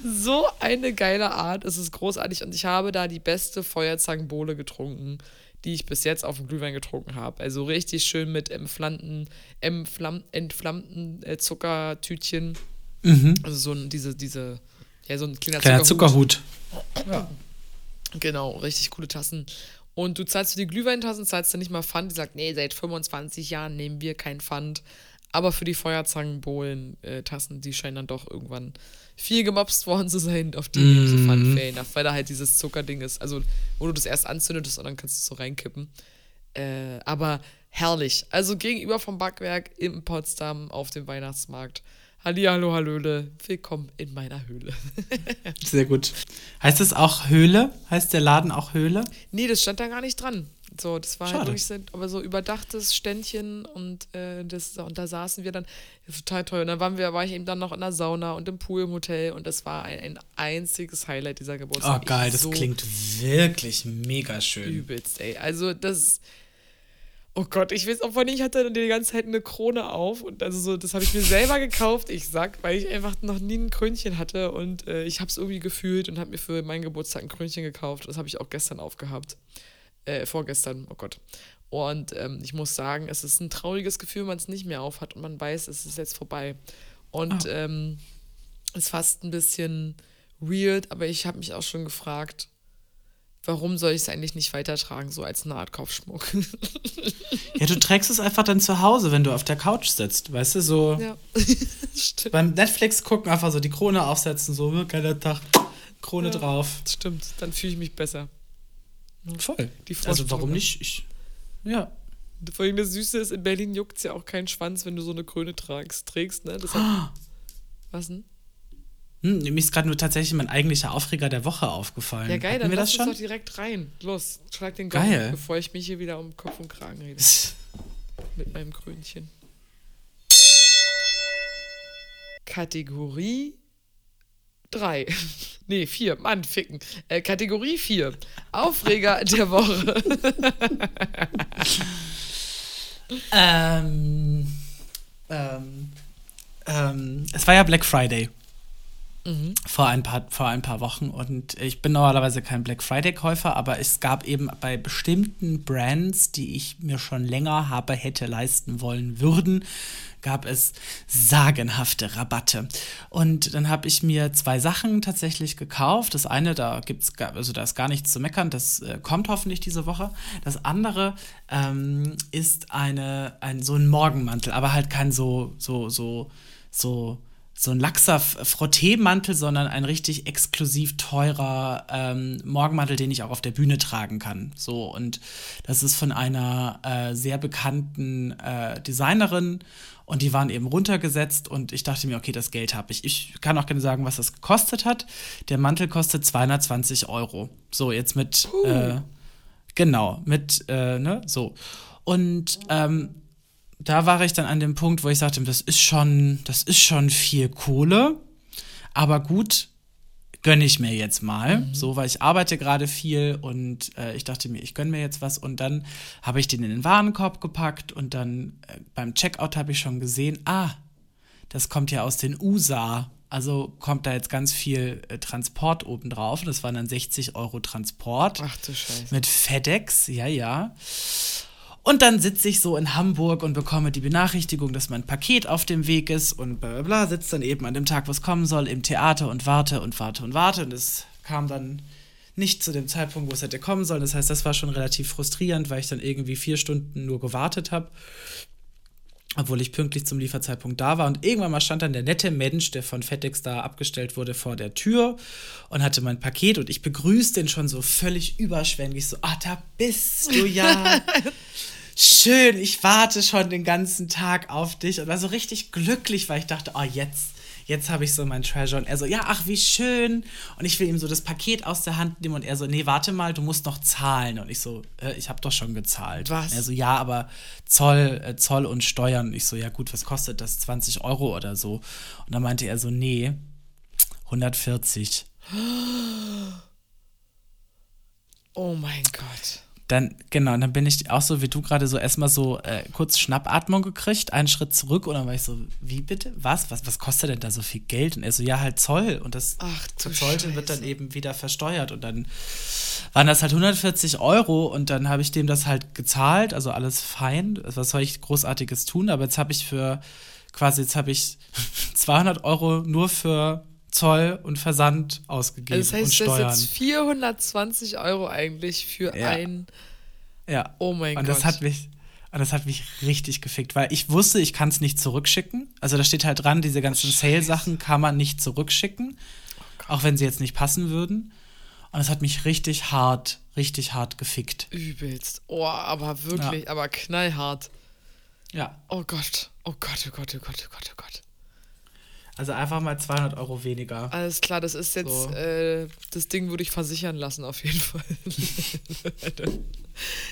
so eine geile Art. Es ist großartig. Und ich habe da die beste Feuerzangenbowle getrunken die ich bis jetzt auf dem Glühwein getrunken habe. Also richtig schön mit entflammten, entflamm, entflammten äh, Zuckertütchen. Mhm. Also so ein, diese, diese, ja, so ein kleiner, kleiner Zuckerhut. Zuckerhut. Ja. Genau, richtig coole Tassen. Und du zahlst für die Glühweintassen, zahlst du nicht mal Pfand. Die sagt, nee, seit 25 Jahren nehmen wir kein Pfand. Aber für die Feuerzangenbohlen-Tassen, die scheinen dann doch irgendwann viel gemobst worden zu sein, auf die mm. so fair enough, weil da halt dieses Zuckerding ist, also wo du das erst anzündest und dann kannst du es so reinkippen. Äh, aber herrlich. Also gegenüber vom Backwerk in Potsdam auf dem Weihnachtsmarkt. Hallihallo, Hallöle, willkommen in meiner Höhle. *laughs* Sehr gut. Heißt das auch Höhle? Heißt der Laden auch Höhle? Nee, das stand da gar nicht dran. So, das war halt Schade. halt wirklich, aber so überdachtes Ständchen und, äh, das, und da saßen wir dann, total toll. Und dann waren wir, war ich eben dann noch in der Sauna und im Pool im Hotel und das war ein, ein einziges Highlight dieser Geburtstag. Oh geil, das so klingt wirklich mega schön. Übelst, ey. Also das, oh Gott, ich weiß auch, wann ich hatte die ganze Zeit eine Krone auf und also so, das habe ich mir selber gekauft, ich sag, weil ich einfach noch nie ein Krönchen hatte und äh, ich habe es irgendwie gefühlt und habe mir für meinen Geburtstag ein Krönchen gekauft. Das habe ich auch gestern aufgehabt äh, vorgestern, oh Gott. Und ähm, ich muss sagen, es ist ein trauriges Gefühl, wenn man es nicht mehr aufhat und man weiß, es ist jetzt vorbei. Und oh. ähm, ist fast ein bisschen weird, aber ich habe mich auch schon gefragt, warum soll ich es eigentlich nicht weitertragen, so als eine Art Kopfschmuck? *laughs* ja, du trägst es einfach dann zu Hause, wenn du auf der Couch sitzt, weißt du, so ja. *laughs* beim Netflix gucken, einfach so die Krone aufsetzen, so, geiler Tag, Krone ja, drauf. Stimmt, dann fühle ich mich besser. Voll. also warum nicht? Ich, ja. Vor allem das Süße ist, in Berlin juckt es ja auch keinen Schwanz, wenn du so eine Krone tragst, trägst, ne? Das hat, Was denn? Hm, mir ist gerade nur tatsächlich mein eigentlicher Aufreger der Woche aufgefallen. Ja, geil, Hatten dann wir lass das schon? doch direkt rein. Los, schlag den Gong, geil. bevor ich mich hier wieder um Kopf und Kragen rede. *laughs* Mit meinem Krönchen. Kategorie 3. *laughs* Nee, 4. Mann, ficken. Äh, Kategorie 4. Aufreger *laughs* der Woche. ähm, ähm, ähm, es war ja Black Friday. Mhm. Vor, ein paar, vor ein paar Wochen. Und ich bin normalerweise kein Black Friday-Käufer, aber es gab eben bei bestimmten Brands, die ich mir schon länger habe, hätte leisten wollen würden, gab es sagenhafte Rabatte. Und dann habe ich mir zwei Sachen tatsächlich gekauft. Das eine, da gibt's also da ist gar nichts zu meckern, das äh, kommt hoffentlich diese Woche. Das andere ähm, ist eine, ein, so ein Morgenmantel, aber halt kein so, so, so, so so ein laxer Frotteemantel, sondern ein richtig exklusiv teurer ähm, Morgenmantel, den ich auch auf der Bühne tragen kann. So, und das ist von einer äh, sehr bekannten äh, Designerin und die waren eben runtergesetzt und ich dachte mir, okay, das Geld habe ich. Ich kann auch gerne sagen, was das gekostet hat. Der Mantel kostet 220 Euro. So, jetzt mit, uh. äh, genau, mit, äh, ne, so. Und ähm, da war ich dann an dem Punkt, wo ich sagte, das ist schon, das ist schon viel Kohle, aber gut, gönne ich mir jetzt mal, mhm. so, weil ich arbeite gerade viel und äh, ich dachte mir, ich gönne mir jetzt was und dann habe ich den in den Warenkorb gepackt und dann äh, beim Checkout habe ich schon gesehen, ah, das kommt ja aus den USA. Also kommt da jetzt ganz viel äh, Transport obendrauf. Das waren dann 60 Euro Transport. Ach du Scheiße. Mit FedEx, ja, ja. Und dann sitze ich so in Hamburg und bekomme die Benachrichtigung, dass mein Paket auf dem Weg ist und bla bla bla, sitze dann eben an dem Tag, was kommen soll, im Theater und warte und warte und warte. Und es kam dann nicht zu dem Zeitpunkt, wo es hätte kommen sollen. Das heißt, das war schon relativ frustrierend, weil ich dann irgendwie vier Stunden nur gewartet habe, obwohl ich pünktlich zum Lieferzeitpunkt da war. Und irgendwann mal stand dann der nette Mensch, der von FedEx da abgestellt wurde, vor der Tür und hatte mein Paket und ich begrüßte den schon so völlig überschwänglich, so, ah, da bist du ja. *laughs* schön, ich warte schon den ganzen Tag auf dich und war so richtig glücklich, weil ich dachte, oh, jetzt, jetzt habe ich so mein Treasure. Und er so, ja, ach, wie schön. Und ich will ihm so das Paket aus der Hand nehmen und er so, nee, warte mal, du musst noch zahlen. Und ich so, äh, ich habe doch schon gezahlt. Was? Und er so, ja, aber Zoll, äh, Zoll und Steuern. Und ich so, ja gut, was kostet das? 20 Euro oder so. Und dann meinte er so, nee, 140. *gasps* Oh mein Gott dann, genau, dann bin ich auch so wie du gerade so erstmal so äh, kurz Schnappatmung gekriegt, einen Schritt zurück und dann war ich so, wie bitte? Was? Was, was kostet denn da so viel Geld? Und er so, ja, halt Zoll. Und das Zoll wird dann eben wieder versteuert. Und dann waren das halt 140 Euro und dann habe ich dem das halt gezahlt, also alles fein. Was soll ich Großartiges tun? Aber jetzt habe ich für quasi, jetzt habe ich *laughs* 200 Euro nur für Zoll und Versand ausgegeben also das heißt, und Steuern. Das ist jetzt 420 Euro eigentlich für ja. ein. Ja. Oh mein und Gott. Das hat mich, und das hat mich richtig gefickt, weil ich wusste, ich kann es nicht zurückschicken. Also da steht halt dran, diese ganzen Sale-Sachen kann man nicht zurückschicken, oh auch wenn sie jetzt nicht passen würden. Und es hat mich richtig hart, richtig hart gefickt. Übelst. Oh, aber wirklich, ja. aber knallhart. Ja. Oh Gott. Oh Gott, oh Gott, oh Gott, oh Gott, oh Gott. Also einfach mal 200 Euro weniger. Alles klar, das ist jetzt, so. äh, das Ding würde ich versichern lassen, auf jeden Fall. *laughs*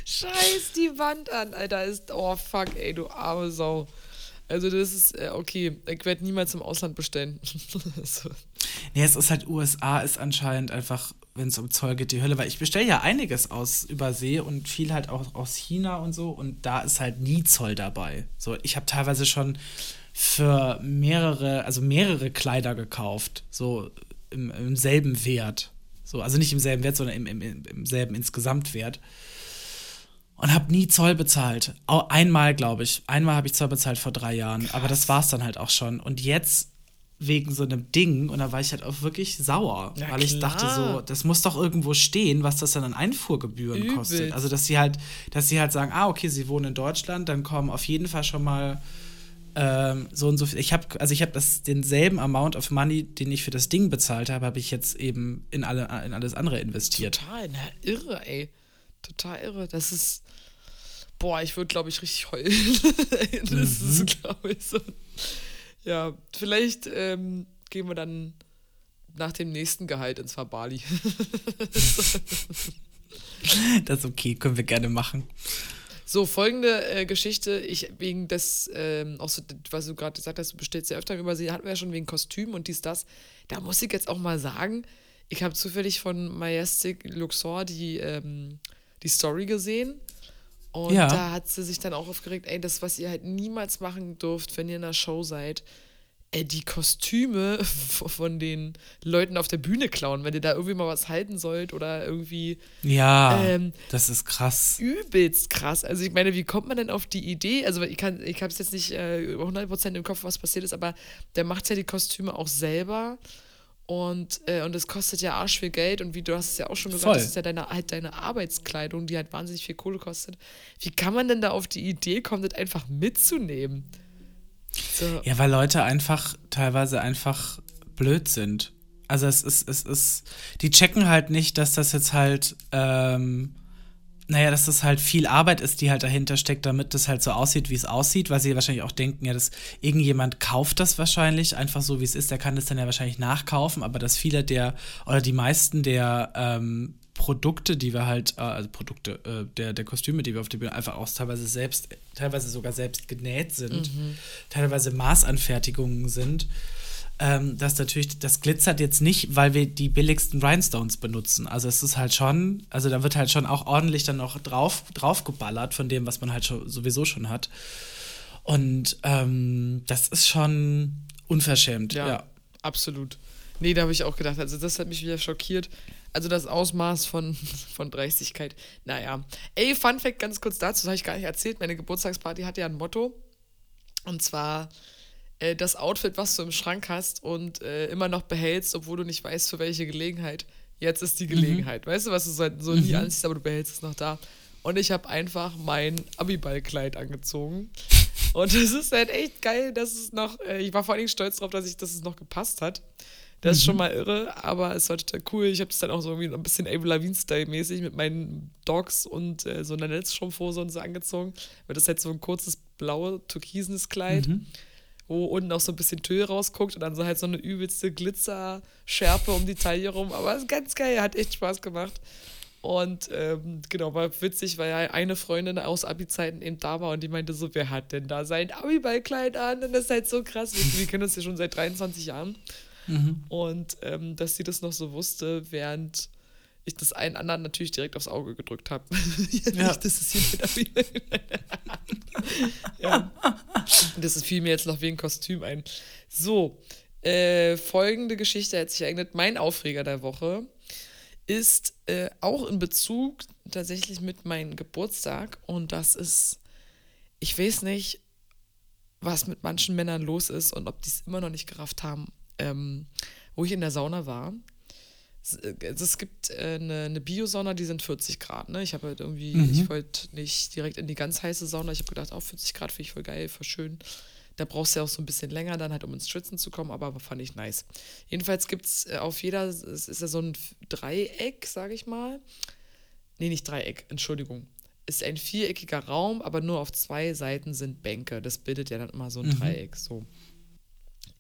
Scheiß die Wand an, Alter. Ist, oh fuck, ey, du arme Sau. Also das ist, äh, okay, ich werde niemals im Ausland bestellen. *laughs* so. Nee, es ist halt, USA ist anscheinend einfach, wenn es um Zoll geht, die Hölle, weil ich bestelle ja einiges aus Übersee und viel halt auch aus China und so und da ist halt nie Zoll dabei. So, ich habe teilweise schon für mehrere, also mehrere Kleider gekauft, so im, im selben Wert. So, also nicht im selben Wert, sondern im, im, im selben Insgesamtwert. Und habe nie Zoll bezahlt. Auch einmal, glaube ich. Einmal habe ich Zoll bezahlt vor drei Jahren. Krass. Aber das war es dann halt auch schon. Und jetzt wegen so einem Ding und da war ich halt auch wirklich sauer, ja, weil ich klar. dachte so, das muss doch irgendwo stehen, was das dann an Einfuhrgebühren Übel. kostet. Also dass sie halt, dass sie halt sagen, ah okay, sie wohnen in Deutschland, dann kommen auf jeden Fall schon mal ähm, so und so viel. Ich habe also ich habe das denselben Amount of Money, den ich für das Ding bezahlt habe, habe ich jetzt eben in alle in alles andere investiert. Total, na, irre, ey. Total irre. Das ist boah, ich würde glaube ich richtig heulen. *laughs* das mhm. ist glaube ich so. Ja, vielleicht ähm, gehen wir dann nach dem nächsten Gehalt ins Verbali. *laughs* das ist okay, können wir gerne machen. So, folgende äh, Geschichte. Ich, wegen des, ähm, auch so, was du gerade gesagt hast, du bestellst ja öfter über sie, hatten wir ja schon wegen Kostüm und dies, das. Da muss ich jetzt auch mal sagen, ich habe zufällig von Majestic Luxor die, ähm, die Story gesehen. Und ja. da hat sie sich dann auch aufgeregt, ey, das, was ihr halt niemals machen dürft, wenn ihr in einer Show seid, die Kostüme *laughs* von den Leuten auf der Bühne klauen, wenn ihr da irgendwie mal was halten sollt oder irgendwie. Ja, ähm, das ist krass. Übelst krass. Also ich meine, wie kommt man denn auf die Idee? Also ich kann, ich habe es jetzt nicht äh, 100% im Kopf, was passiert ist, aber der macht ja die Kostüme auch selber. Und, äh, und es kostet ja arsch viel Geld. Und wie du hast es ja auch schon gesagt, Voll. das ist ja deine, halt deine Arbeitskleidung, die halt wahnsinnig viel Kohle kostet. Wie kann man denn da auf die Idee kommen, das einfach mitzunehmen? So. Ja, weil Leute einfach teilweise einfach blöd sind. Also es ist, es ist, die checken halt nicht, dass das jetzt halt, ähm, naja, dass das halt viel Arbeit ist, die halt dahinter steckt, damit das halt so aussieht, wie es aussieht, weil sie wahrscheinlich auch denken, ja, dass irgendjemand kauft das wahrscheinlich, einfach so wie es ist, der kann das dann ja wahrscheinlich nachkaufen, aber dass viele der, oder die meisten der ähm, Produkte, die wir halt, äh, also Produkte, äh, der, der Kostüme, die wir auf der Bühne einfach auch teilweise selbst, teilweise sogar selbst genäht sind, mhm. teilweise Maßanfertigungen sind, ähm, dass natürlich, das glitzert jetzt nicht, weil wir die billigsten Rhinestones benutzen. Also es ist halt schon, also da wird halt schon auch ordentlich dann noch drauf, drauf geballert von dem, was man halt schon, sowieso schon hat. Und ähm, das ist schon unverschämt, ja. ja. Absolut. Nee, da habe ich auch gedacht, also das hat mich wieder schockiert. Also das Ausmaß von, *laughs* von Dreistigkeit. Naja. Ey, Fun Fact ganz kurz dazu, das habe ich gar nicht erzählt. Meine Geburtstagsparty hatte ja ein Motto. Und zwar äh, das Outfit, was du im Schrank hast und äh, immer noch behältst, obwohl du nicht weißt, für welche Gelegenheit. Jetzt ist die mhm. Gelegenheit. Mhm. Weißt du, was du so, so mhm. nie anziehst, aber du behältst es noch da. Und ich habe einfach mein Abiballkleid angezogen. *laughs* Und es ist halt echt geil, dass es noch, äh, ich war vor allem stolz darauf, dass, ich, dass es noch gepasst hat. Das ist schon mhm. mal irre, aber es war total cool. Ich habe das dann auch so irgendwie ein bisschen Avril Lavigne-Style-mäßig mit meinen Dogs und äh, so einer Netzstrumpfhose und so angezogen. Weil das halt so ein kurzes, blaue, türkisenes Kleid, mhm. wo unten auch so ein bisschen Tüll rausguckt und dann so halt so eine übelste Glitzerschärpe um die Taille rum. Aber es ist ganz geil, hat echt Spaß gemacht. Und ähm, genau, war witzig, weil ja eine Freundin aus Abi-Zeiten eben da war und die meinte so, wer hat denn da sein Abi-Ballkleid an? Und das ist halt so krass. Wir, wir kennen uns ja schon seit 23 Jahren. Mhm. Und ähm, dass sie das noch so wusste, während ich das einen anderen natürlich direkt aufs Auge gedrückt habe. *laughs* ja. Nicht, *laughs* das ist hier ja. Das fiel mir jetzt noch wie ein Kostüm ein. So, äh, folgende Geschichte hat sich ereignet. Mein Aufreger der Woche ist äh, auch in Bezug tatsächlich mit meinem Geburtstag. Und das ist, ich weiß nicht, was mit manchen Männern los ist und ob die es immer noch nicht gerafft haben ähm, wo ich in der Sauna war. Es, äh, es gibt äh, eine, eine Bio-Sauna, die sind 40 Grad. Ne? Ich habe halt irgendwie, mhm. ich wollte nicht direkt in die ganz heiße Sauna. Ich habe gedacht, auch oh, 40 Grad finde ich voll geil, voll schön. Da brauchst du ja auch so ein bisschen länger dann halt, um ins Schwitzen zu kommen, aber fand ich nice. Jedenfalls gibt es äh, auf jeder, es ist ja so ein Dreieck, sage ich mal. Nee, nicht Dreieck, Entschuldigung. Ist ein viereckiger Raum, aber nur auf zwei Seiten sind Bänke. Das bildet ja dann immer so ein mhm. Dreieck. So.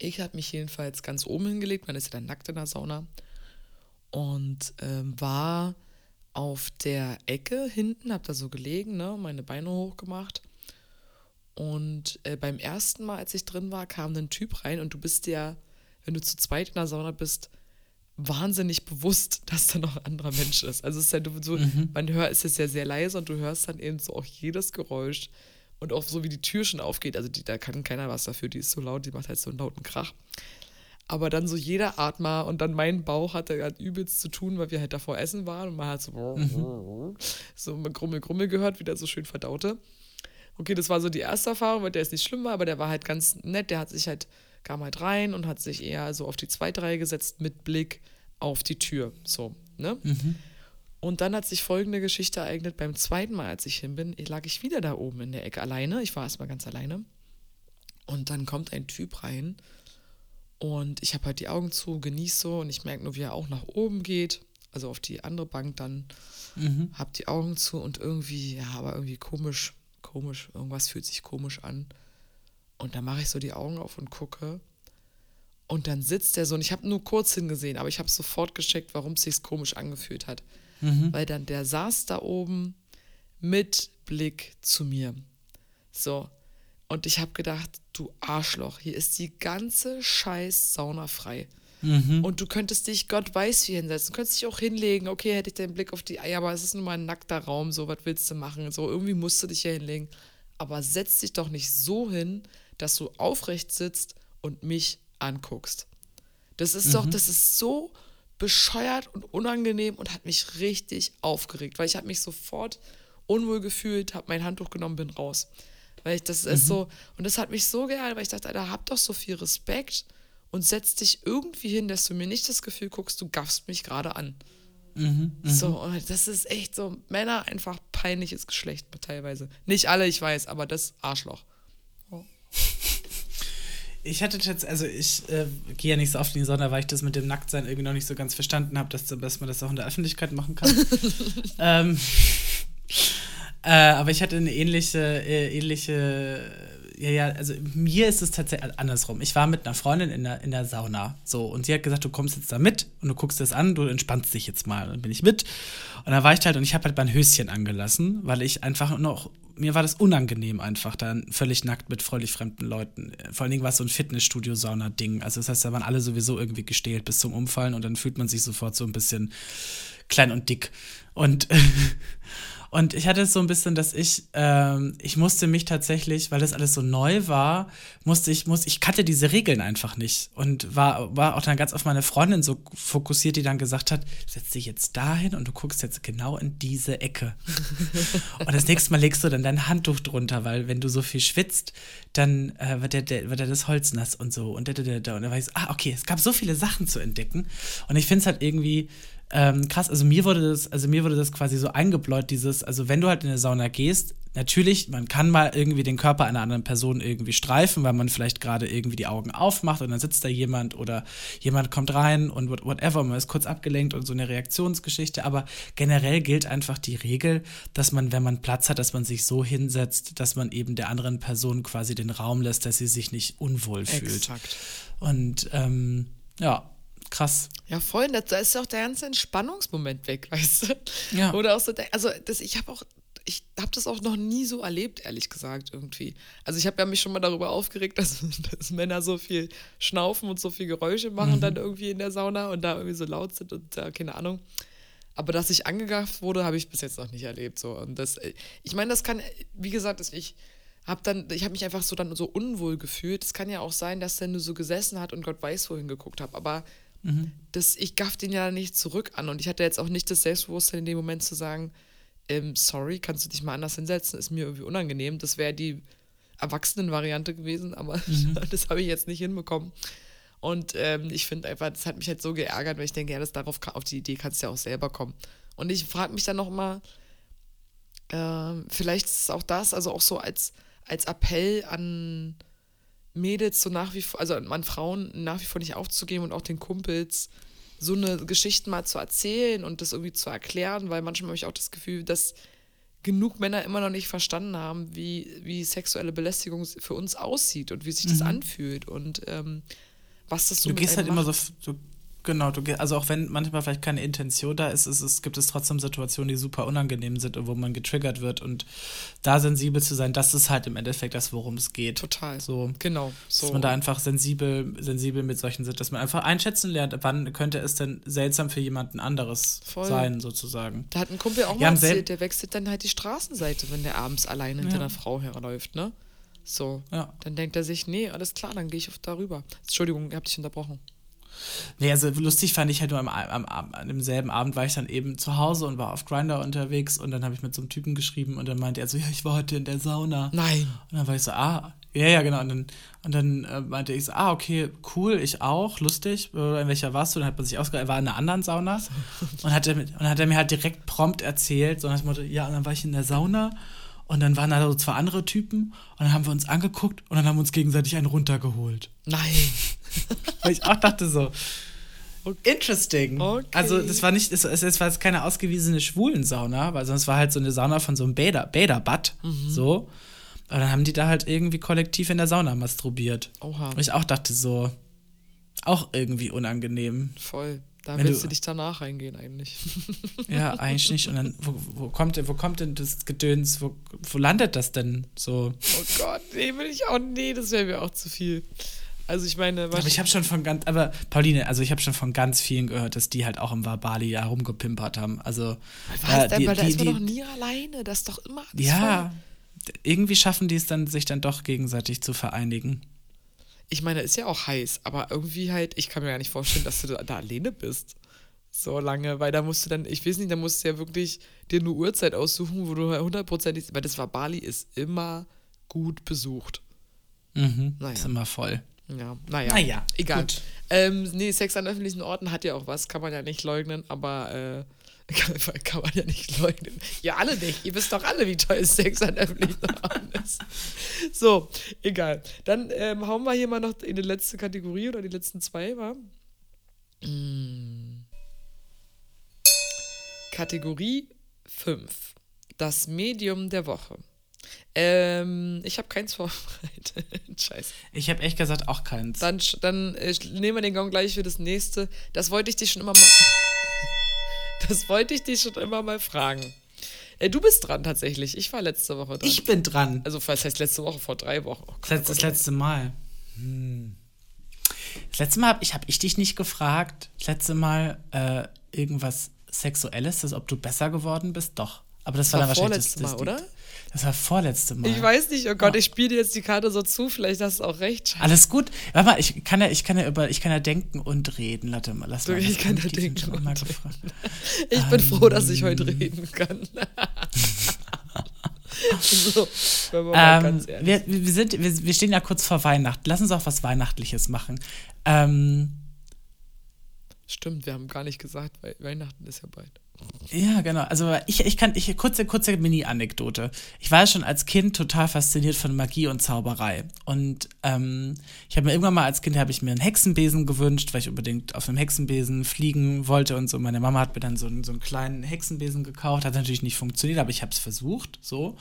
Ich habe mich jedenfalls ganz oben hingelegt, man ist ja dann nackt in der Sauna und ähm, war auf der Ecke hinten, habe da so gelegen, ne, meine Beine hochgemacht. Und äh, beim ersten Mal, als ich drin war, kam ein Typ rein und du bist ja, wenn du zu zweit in der Sauna bist, wahnsinnig bewusst, dass da noch ein anderer Mensch ist. Also es ist ja so, mhm. man hört, es ist ja sehr leise und du hörst dann eben so auch jedes Geräusch und auch so wie die Tür schon aufgeht, also die, da kann keiner was dafür, die ist so laut, die macht halt so einen lauten Krach. Aber dann so jeder Atmer und dann mein Bauch hatte halt übelst zu tun, weil wir halt davor essen waren und man hat so, mhm. *laughs* so Grummel, Grummel gehört, wie der so schön verdaute. Okay, das war so die erste Erfahrung, weil der ist nicht schlimm war, aber der war halt ganz nett. Der hat sich halt, kam halt rein und hat sich eher so auf die zweite Reihe gesetzt mit Blick auf die Tür. So, ne? Mhm. Und dann hat sich folgende Geschichte ereignet. Beim zweiten Mal, als ich hin bin, lag ich wieder da oben in der Ecke alleine. Ich war erstmal ganz alleine. Und dann kommt ein Typ rein und ich habe halt die Augen zu, genieße so und ich merke nur, wie er auch nach oben geht. Also auf die andere Bank dann. Mhm. Hab die Augen zu und irgendwie, ja, aber irgendwie komisch, komisch. Irgendwas fühlt sich komisch an. Und dann mache ich so die Augen auf und gucke. Und dann sitzt er so und ich habe nur kurz hingesehen, aber ich habe sofort gecheckt, warum es sich komisch angefühlt hat mhm. weil dann der saß da oben mit Blick zu mir. So. Und ich habe gedacht, du Arschloch, hier ist die ganze scheiß Sauna frei. Mhm. Und du könntest dich, Gott weiß wie hinsetzen, du könntest dich auch hinlegen, okay, hätte ich den Blick auf die Eier, aber es ist nun mal ein nackter Raum, so, was willst du machen? So, irgendwie musst du dich hier hinlegen. Aber setz dich doch nicht so hin, dass du aufrecht sitzt und mich anguckst. Das ist mhm. doch, das ist so bescheuert und unangenehm und hat mich richtig aufgeregt, weil ich habe mich sofort unwohl gefühlt, habe mein Handtuch genommen, bin raus. Weil ich das mhm. ist so, und das hat mich so geärgert, weil ich dachte, Alter, hab doch so viel Respekt und setz dich irgendwie hin, dass du mir nicht das Gefühl guckst, du gaffst mich gerade an. Mhm, mhm. so, und das ist echt so, Männer einfach peinliches Geschlecht teilweise. Nicht alle, ich weiß, aber das Arschloch. Ich hatte jetzt, also ich äh, gehe ja nicht so oft in die Sonne, weil ich das mit dem Nacktsein irgendwie noch nicht so ganz verstanden habe, dass, dass man das auch in der Öffentlichkeit machen kann. *laughs* ähm, *laughs* äh, aber ich hatte eine ähnliche, äh, ähnliche ja, ja, also mir ist es tatsächlich andersrum. Ich war mit einer Freundin in der, in der Sauna. So, und sie hat gesagt, du kommst jetzt da mit und du guckst das an, du entspannst dich jetzt mal. Und dann bin ich mit. Und dann war ich halt und ich habe halt mein Höschen angelassen, weil ich einfach noch, mir war das unangenehm einfach, dann völlig nackt mit völlig fremden Leuten. Vor allen Dingen war es so ein Fitnessstudio-Sauna-Ding. Also das heißt, da waren alle sowieso irgendwie gestählt bis zum Umfallen und dann fühlt man sich sofort so ein bisschen klein und dick. Und *laughs* Und ich hatte es so ein bisschen, dass ich, ähm, ich musste mich tatsächlich, weil das alles so neu war, musste ich, muss, ich kannte diese Regeln einfach nicht. Und war, war auch dann ganz auf meine Freundin so fokussiert, die dann gesagt hat, setz dich jetzt dahin und du guckst jetzt genau in diese Ecke. *laughs* und das nächste Mal legst du dann dein Handtuch drunter, weil wenn du so viel schwitzt, dann äh, wird, der, der, wird der das Holz nass und so. Und, da, da, da. und dann war ich so, ah, okay, es gab so viele Sachen zu entdecken. Und ich finde es halt irgendwie ähm, krass, also mir wurde das, also mir wurde das quasi so eingebläut, dieses, also wenn du halt in eine Sauna gehst, natürlich, man kann mal irgendwie den Körper einer anderen Person irgendwie streifen, weil man vielleicht gerade irgendwie die Augen aufmacht und dann sitzt da jemand oder jemand kommt rein und whatever, man ist kurz abgelenkt und so eine Reaktionsgeschichte, aber generell gilt einfach die Regel, dass man, wenn man Platz hat, dass man sich so hinsetzt, dass man eben der anderen Person quasi den Raum lässt, dass sie sich nicht unwohl fühlt. Exakt. Und ähm, ja, krass. Ja, voll. Da ist ja auch der ganze Entspannungsmoment weg, weißt du? Ja. Oder auch so, also das, ich habe auch, ich habe das auch noch nie so erlebt, ehrlich gesagt, irgendwie. Also ich habe ja mich schon mal darüber aufgeregt, *laughs* dass, dass, Männer so viel schnaufen und so viel Geräusche machen mhm. dann irgendwie in der Sauna und da irgendwie so laut sind und äh, keine Ahnung. Aber dass ich angegafft wurde, habe ich bis jetzt noch nicht erlebt. So. Und das, ich meine, das kann, wie gesagt, ich habe dann, ich habe mich einfach so dann so unwohl gefühlt. Es kann ja auch sein, dass der nur so gesessen hat und Gott weiß, wohin geguckt habe. Aber Mhm. Das, ich gaff den ja nicht zurück an und ich hatte jetzt auch nicht das Selbstbewusstsein in dem Moment zu sagen, ähm, sorry, kannst du dich mal anders hinsetzen, ist mir irgendwie unangenehm. Das wäre die Erwachsenen-Variante gewesen, aber *laughs* mhm. das habe ich jetzt nicht hinbekommen. Und ähm, ich finde einfach, das hat mich halt so geärgert, weil ich denke, ja, das darauf auf die Idee kannst du ja auch selber kommen. Und ich frage mich dann noch mal, äh, vielleicht ist es auch das, also auch so als, als Appell an Mädels so nach wie vor, also an Frauen nach wie vor nicht aufzugeben und auch den Kumpels so eine Geschichte mal zu erzählen und das irgendwie zu erklären, weil manchmal habe ich auch das Gefühl, dass genug Männer immer noch nicht verstanden haben, wie, wie sexuelle Belästigung für uns aussieht und wie sich das mhm. anfühlt und ähm, was das so Du gehst halt macht. immer so, so Genau, du, also auch wenn manchmal vielleicht keine Intention da ist, ist es, gibt es trotzdem Situationen, die super unangenehm sind und wo man getriggert wird und da sensibel zu sein, das ist halt im Endeffekt das, worum es geht. Total. So, genau. So. Dass man da einfach sensibel, sensibel mit solchen sind, dass man einfach einschätzen lernt, wann könnte es denn seltsam für jemanden anderes Voll. sein, sozusagen. Da hat ein Kumpel auch mal erzählt, der wechselt dann halt die Straßenseite, wenn der abends alleine hinter ja. einer Frau herläuft, ne? So. Ja. Dann denkt er sich, nee, alles klar, dann gehe ich darüber. Entschuldigung, ich habe dich unterbrochen. Nee, also lustig fand ich halt nur am, am, am, an demselben Abend war ich dann eben zu Hause und war auf Grinder unterwegs und dann habe ich mit so einem Typen geschrieben und dann meinte er so, ja, ich war heute in der Sauna. Nein. Und dann war ich so, ah, ja, ja, genau. Und dann, und dann äh, meinte ich so, ah, okay, cool, ich auch, lustig. Äh, in welcher warst du? Dann hat man sich ausgedacht, er war in einer anderen Sauna. *laughs* und, hat er, und hat er mir halt direkt prompt erzählt, so nach dem Motto, ja, und dann war ich in der Sauna und dann waren da so zwei andere Typen und dann haben wir uns angeguckt und dann haben wir uns gegenseitig einen runtergeholt. Nein. *laughs* Weil ich auch dachte so, okay. interesting. Okay. Also das war nicht, es, es war jetzt keine ausgewiesene Schwulensauna, weil sonst war halt so eine Sauna von so einem Bäder, Bäderbad, mhm. so. Aber dann haben die da halt irgendwie kollektiv in der Sauna masturbiert. Oha. Und ich auch dachte so, auch irgendwie unangenehm. Voll. Da Wenn willst du, du dich danach reingehen eigentlich. *laughs* Ja, eigentlich nicht. Und dann, wo, wo, kommt, wo kommt denn das Gedöns, wo, wo landet das denn so? Oh Gott, nee, will ich auch, nee, das wäre mir auch zu viel. Also ich meine, aber ich habe schon von ganz, aber Pauline, also ich habe schon von ganz vielen gehört, dass die halt auch im Wabali ja rumgepimpert haben. Also Was, äh, die, aber da die, ist man die, doch nie alleine, das ist doch immer. Ja, voll. irgendwie schaffen die es dann, sich dann doch gegenseitig zu vereinigen. Ich meine, ist ja auch heiß, aber irgendwie halt, ich kann mir gar nicht vorstellen, dass du da, da alleine bist. So lange, weil da musst du dann, ich weiß nicht, da musst du ja wirklich dir eine Uhrzeit aussuchen, wo du hundertprozentig, weil das war Bali ist immer gut besucht. Mhm, naja. Ist immer voll. Ja, naja. Naja, egal. Ähm, nee, Sex an öffentlichen Orten hat ja auch was, kann man ja nicht leugnen, aber äh, kann, kann, man ja nicht leugnen. Ja, alle nicht. Ihr wisst doch alle, wie toll Sex an öffentlichen Orten ist. So, egal. Dann ähm, hauen wir hier mal noch in die letzte Kategorie oder die letzten zwei, war. Hm. Kategorie 5. Das Medium der Woche. Ähm, ich habe keins vorbereitet. *laughs* Scheiße. Ich habe echt gesagt auch keins. Dann, dann äh, nehmen wir den Gong gleich für das nächste. Das wollte ich dich schon immer mal. Das wollte ich dich schon immer mal fragen. Äh, du bist dran tatsächlich. Ich war letzte Woche dran. Ich bin dran. Also, was heißt letzte Woche? Vor drei Wochen. Oh das, das letzte Mal. Hm. Das letzte Mal habe ich, hab ich dich nicht gefragt. Das letzte Mal äh, irgendwas Sexuelles, ob du besser geworden bist. Doch. Aber das, das war, dann wahrscheinlich das, das, Mal, oder? Das war vorletzte Mal. Ich weiß nicht, oh Gott, ja. ich spiele dir jetzt die Karte so zu, vielleicht hast du auch recht. Alles gut. Warte mal, ich kann ja, ich kann ja über, ich kann ja denken und reden. Mal, lass mal. Ich kann ja denken und reden. *laughs* Ich bin froh, dass ich heute ähm. reden kann. *laughs* so, ähm, wir, wir, sind, wir, wir stehen ja kurz vor Weihnachten. Lass uns auch was Weihnachtliches machen. Ähm, Stimmt, wir haben gar nicht gesagt, weil Weihnachten ist ja bald. Ja, genau. Also ich, ich kann, ich, kurze, kurze Mini-Anekdote. Ich war schon als Kind total fasziniert von Magie und Zauberei. Und ähm, ich habe mir irgendwann mal als Kind habe ich mir einen Hexenbesen gewünscht, weil ich unbedingt auf einem Hexenbesen fliegen wollte und so. Meine Mama hat mir dann so, so einen kleinen Hexenbesen gekauft. Hat natürlich nicht funktioniert, aber ich habe es versucht. So.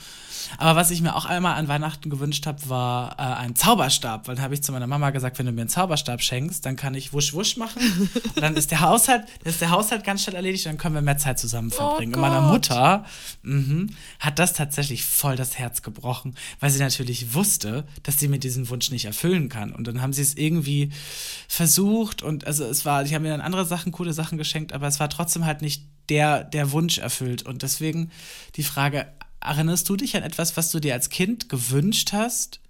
Aber was ich mir auch einmal an Weihnachten gewünscht habe, war äh, ein Zauberstab. Weil dann habe ich zu meiner Mama gesagt, wenn du mir einen Zauberstab schenkst, dann kann ich wusch wusch machen. und dann ist der Haushalt, ist der Haushalt ganz schnell erledigt und dann können wir mehr Zeit zusammen verbringen. Oh und meiner Mutter mh, hat das tatsächlich voll das Herz gebrochen, weil sie natürlich wusste, dass sie mir diesen Wunsch nicht erfüllen kann. Und dann haben sie es irgendwie versucht und also es war, ich habe mir dann andere Sachen, coole Sachen geschenkt, aber es war trotzdem halt nicht der, der Wunsch erfüllt. Und deswegen die Frage, erinnerst du dich an etwas, was du dir als Kind gewünscht hast?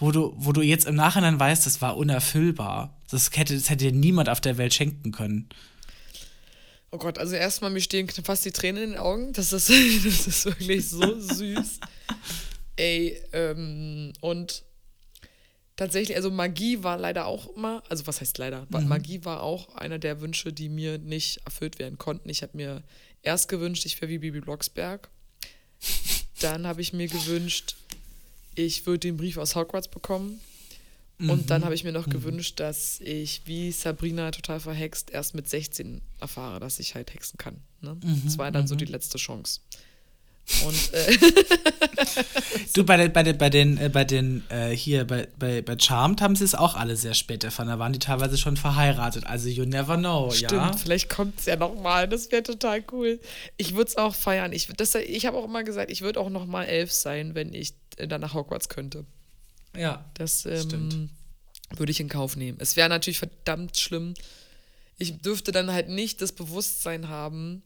wo du, wo du jetzt im Nachhinein weißt, das war unerfüllbar. Das hätte, das hätte dir niemand auf der Welt schenken können. Oh Gott, also erstmal, mir stehen fast die Tränen in den Augen. Das ist, *laughs* das ist wirklich so süß. Ey, ähm, und tatsächlich, also Magie war leider auch immer, also was heißt leider? Mhm. Magie war auch einer der Wünsche, die mir nicht erfüllt werden konnten. Ich habe mir erst gewünscht, ich wäre wie Bibi Blocksberg. Dann habe ich mir gewünscht, ich würde den Brief aus Hogwarts bekommen. Und mhm. dann habe ich mir noch mhm. gewünscht, dass ich wie Sabrina total verhext erst mit 16 erfahre, dass ich halt hexen kann. Ne? Mhm. Das war dann so mhm. die letzte Chance. Und äh *laughs* du bei den bei den bei den, äh, bei den äh, hier bei, bei, bei Charmed haben sie es auch alle sehr spät erfahren. Da waren die teilweise schon verheiratet. Also you never know, Stimmt, ja. Vielleicht kommt es ja noch mal. Das wäre total cool. Ich würde es auch feiern. Ich ich habe auch immer gesagt, ich würde auch noch mal elf sein, wenn ich äh, dann nach Hogwarts könnte. Ja. Das ähm, würde ich in Kauf nehmen. Es wäre natürlich verdammt schlimm. Ich dürfte dann halt nicht das Bewusstsein haben,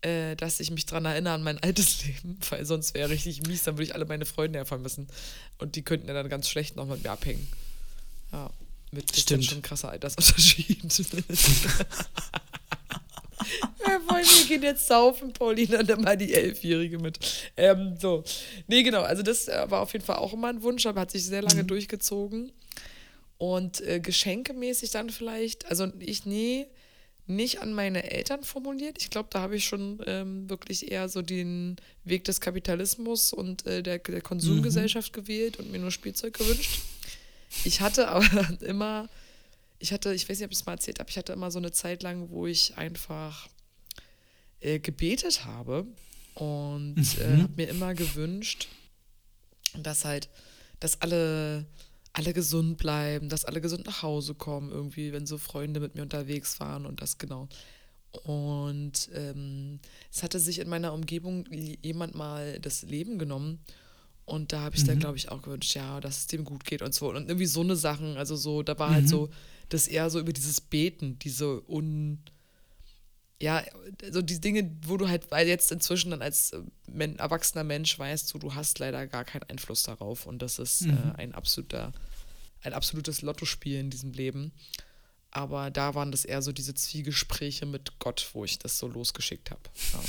äh, dass ich mich daran erinnere an mein *laughs* altes Leben, weil sonst wäre richtig mies, dann würde ich alle meine Freunde ja vermissen. Und die könnten ja dann ganz schlecht noch mit mir abhängen. Ja, mit Stimmt. schon krasser Altersunterschied. *laughs* *laughs* Ja, wollen wir gehen jetzt saufen, Paulina, dann mal die Elfjährige mit. Ähm, so. Nee, genau, also das äh, war auf jeden Fall auch immer ein Wunsch, aber hat sich sehr lange mhm. durchgezogen. Und äh, geschenkemäßig dann vielleicht, also ich, nee, nicht an meine Eltern formuliert. Ich glaube, da habe ich schon ähm, wirklich eher so den Weg des Kapitalismus und äh, der, der Konsumgesellschaft mhm. gewählt und mir nur Spielzeug gewünscht. Ich hatte aber *laughs* immer ich hatte, ich weiß nicht, ob ich es mal erzählt habe, ich hatte immer so eine Zeit lang, wo ich einfach äh, gebetet habe und mhm. äh, habe mir immer gewünscht, dass halt, dass alle, alle gesund bleiben, dass alle gesund nach Hause kommen, irgendwie, wenn so Freunde mit mir unterwegs waren und das genau. Und ähm, es hatte sich in meiner Umgebung jemand mal das Leben genommen. Und da habe ich mhm. dann, glaube ich, auch gewünscht, ja, dass es dem gut geht und so. Und irgendwie so eine Sachen, also so, da war halt mhm. halt so, das eher so über dieses Beten, diese un. Ja, so die Dinge, wo du halt, weil jetzt inzwischen dann als äh, erwachsener Mensch weißt, so, du hast leider gar keinen Einfluss darauf und das ist äh, mhm. äh, ein absoluter ein absolutes Lottospiel in diesem Leben. Aber da waren das eher so diese Zwiegespräche mit Gott, wo ich das so losgeschickt habe. Ja.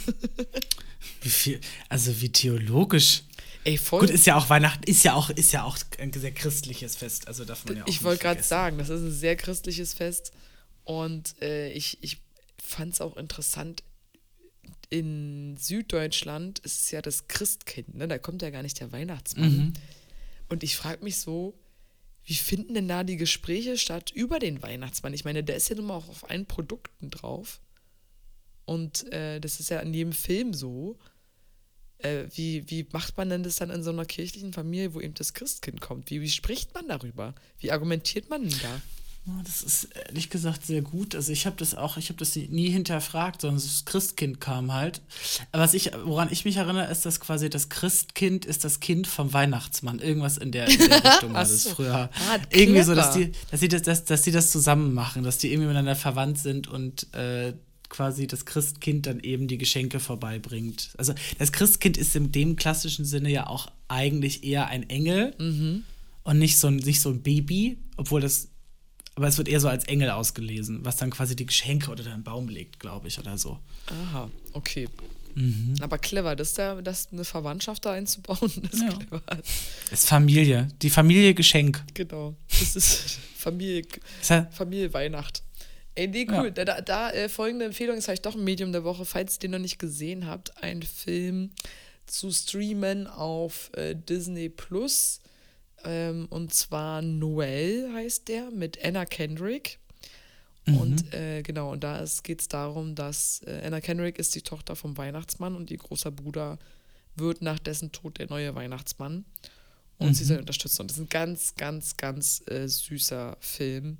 *laughs* wie viel, also wie theologisch. Ey, voll. Gut, ist ja auch Weihnachten, ist ja auch, ist ja auch ein sehr christliches Fest. Also darf man ja auch Ich wollte gerade sagen, das ist ein sehr christliches Fest. Und äh, ich, ich fand es auch interessant. In Süddeutschland ist es ja das Christkind, ne? Da kommt ja gar nicht der Weihnachtsmann. Mhm. Und ich frage mich so, wie finden denn da die Gespräche statt über den Weihnachtsmann? Ich meine, der ist ja nun mal auch auf allen Produkten drauf. Und äh, das ist ja in jedem Film so. Äh, wie, wie macht man denn das dann in so einer kirchlichen Familie, wo eben das Christkind kommt? Wie, wie spricht man darüber? Wie argumentiert man denn da? Das ist ehrlich gesagt sehr gut. Also ich habe das auch, ich habe das nie hinterfragt, sondern das Christkind kam halt. Aber was ich, woran ich mich erinnere, ist, dass quasi das Christkind ist das Kind vom Weihnachtsmann. Irgendwas in der, in der *laughs* Richtung war das früher. Ah, irgendwie so, dass die, dass sie das, dass, dass die das zusammen machen, dass die irgendwie miteinander verwandt sind und äh, quasi das Christkind dann eben die Geschenke vorbeibringt. Also das Christkind ist in dem klassischen Sinne ja auch eigentlich eher ein Engel mhm. und nicht so, ein, nicht so ein Baby, obwohl das aber es wird eher so als Engel ausgelesen, was dann quasi die Geschenke unter den Baum legt, glaube ich, oder so. Aha, okay. Mhm. Aber clever, das, da, das eine Verwandtschaft da einzubauen, *laughs* ist ja. clever. Das ist Familie. Die Familie Geschenk. Genau. Das ist *laughs* Familie, Familie Weihnacht. Ey, nee, cool. Ja. Da, da äh, folgende Empfehlung ist vielleicht doch ein Medium der Woche, falls ihr den noch nicht gesehen habt. Ein Film zu streamen auf äh, Disney Plus. Ähm, und zwar Noel heißt der mit Anna Kendrick. Mhm. Und äh, genau, und da geht es darum, dass äh, Anna Kendrick ist die Tochter vom Weihnachtsmann und ihr großer Bruder wird nach dessen Tod der neue Weihnachtsmann. Und mhm. sie soll unterstützen. Und das ist ein ganz, ganz, ganz äh, süßer Film.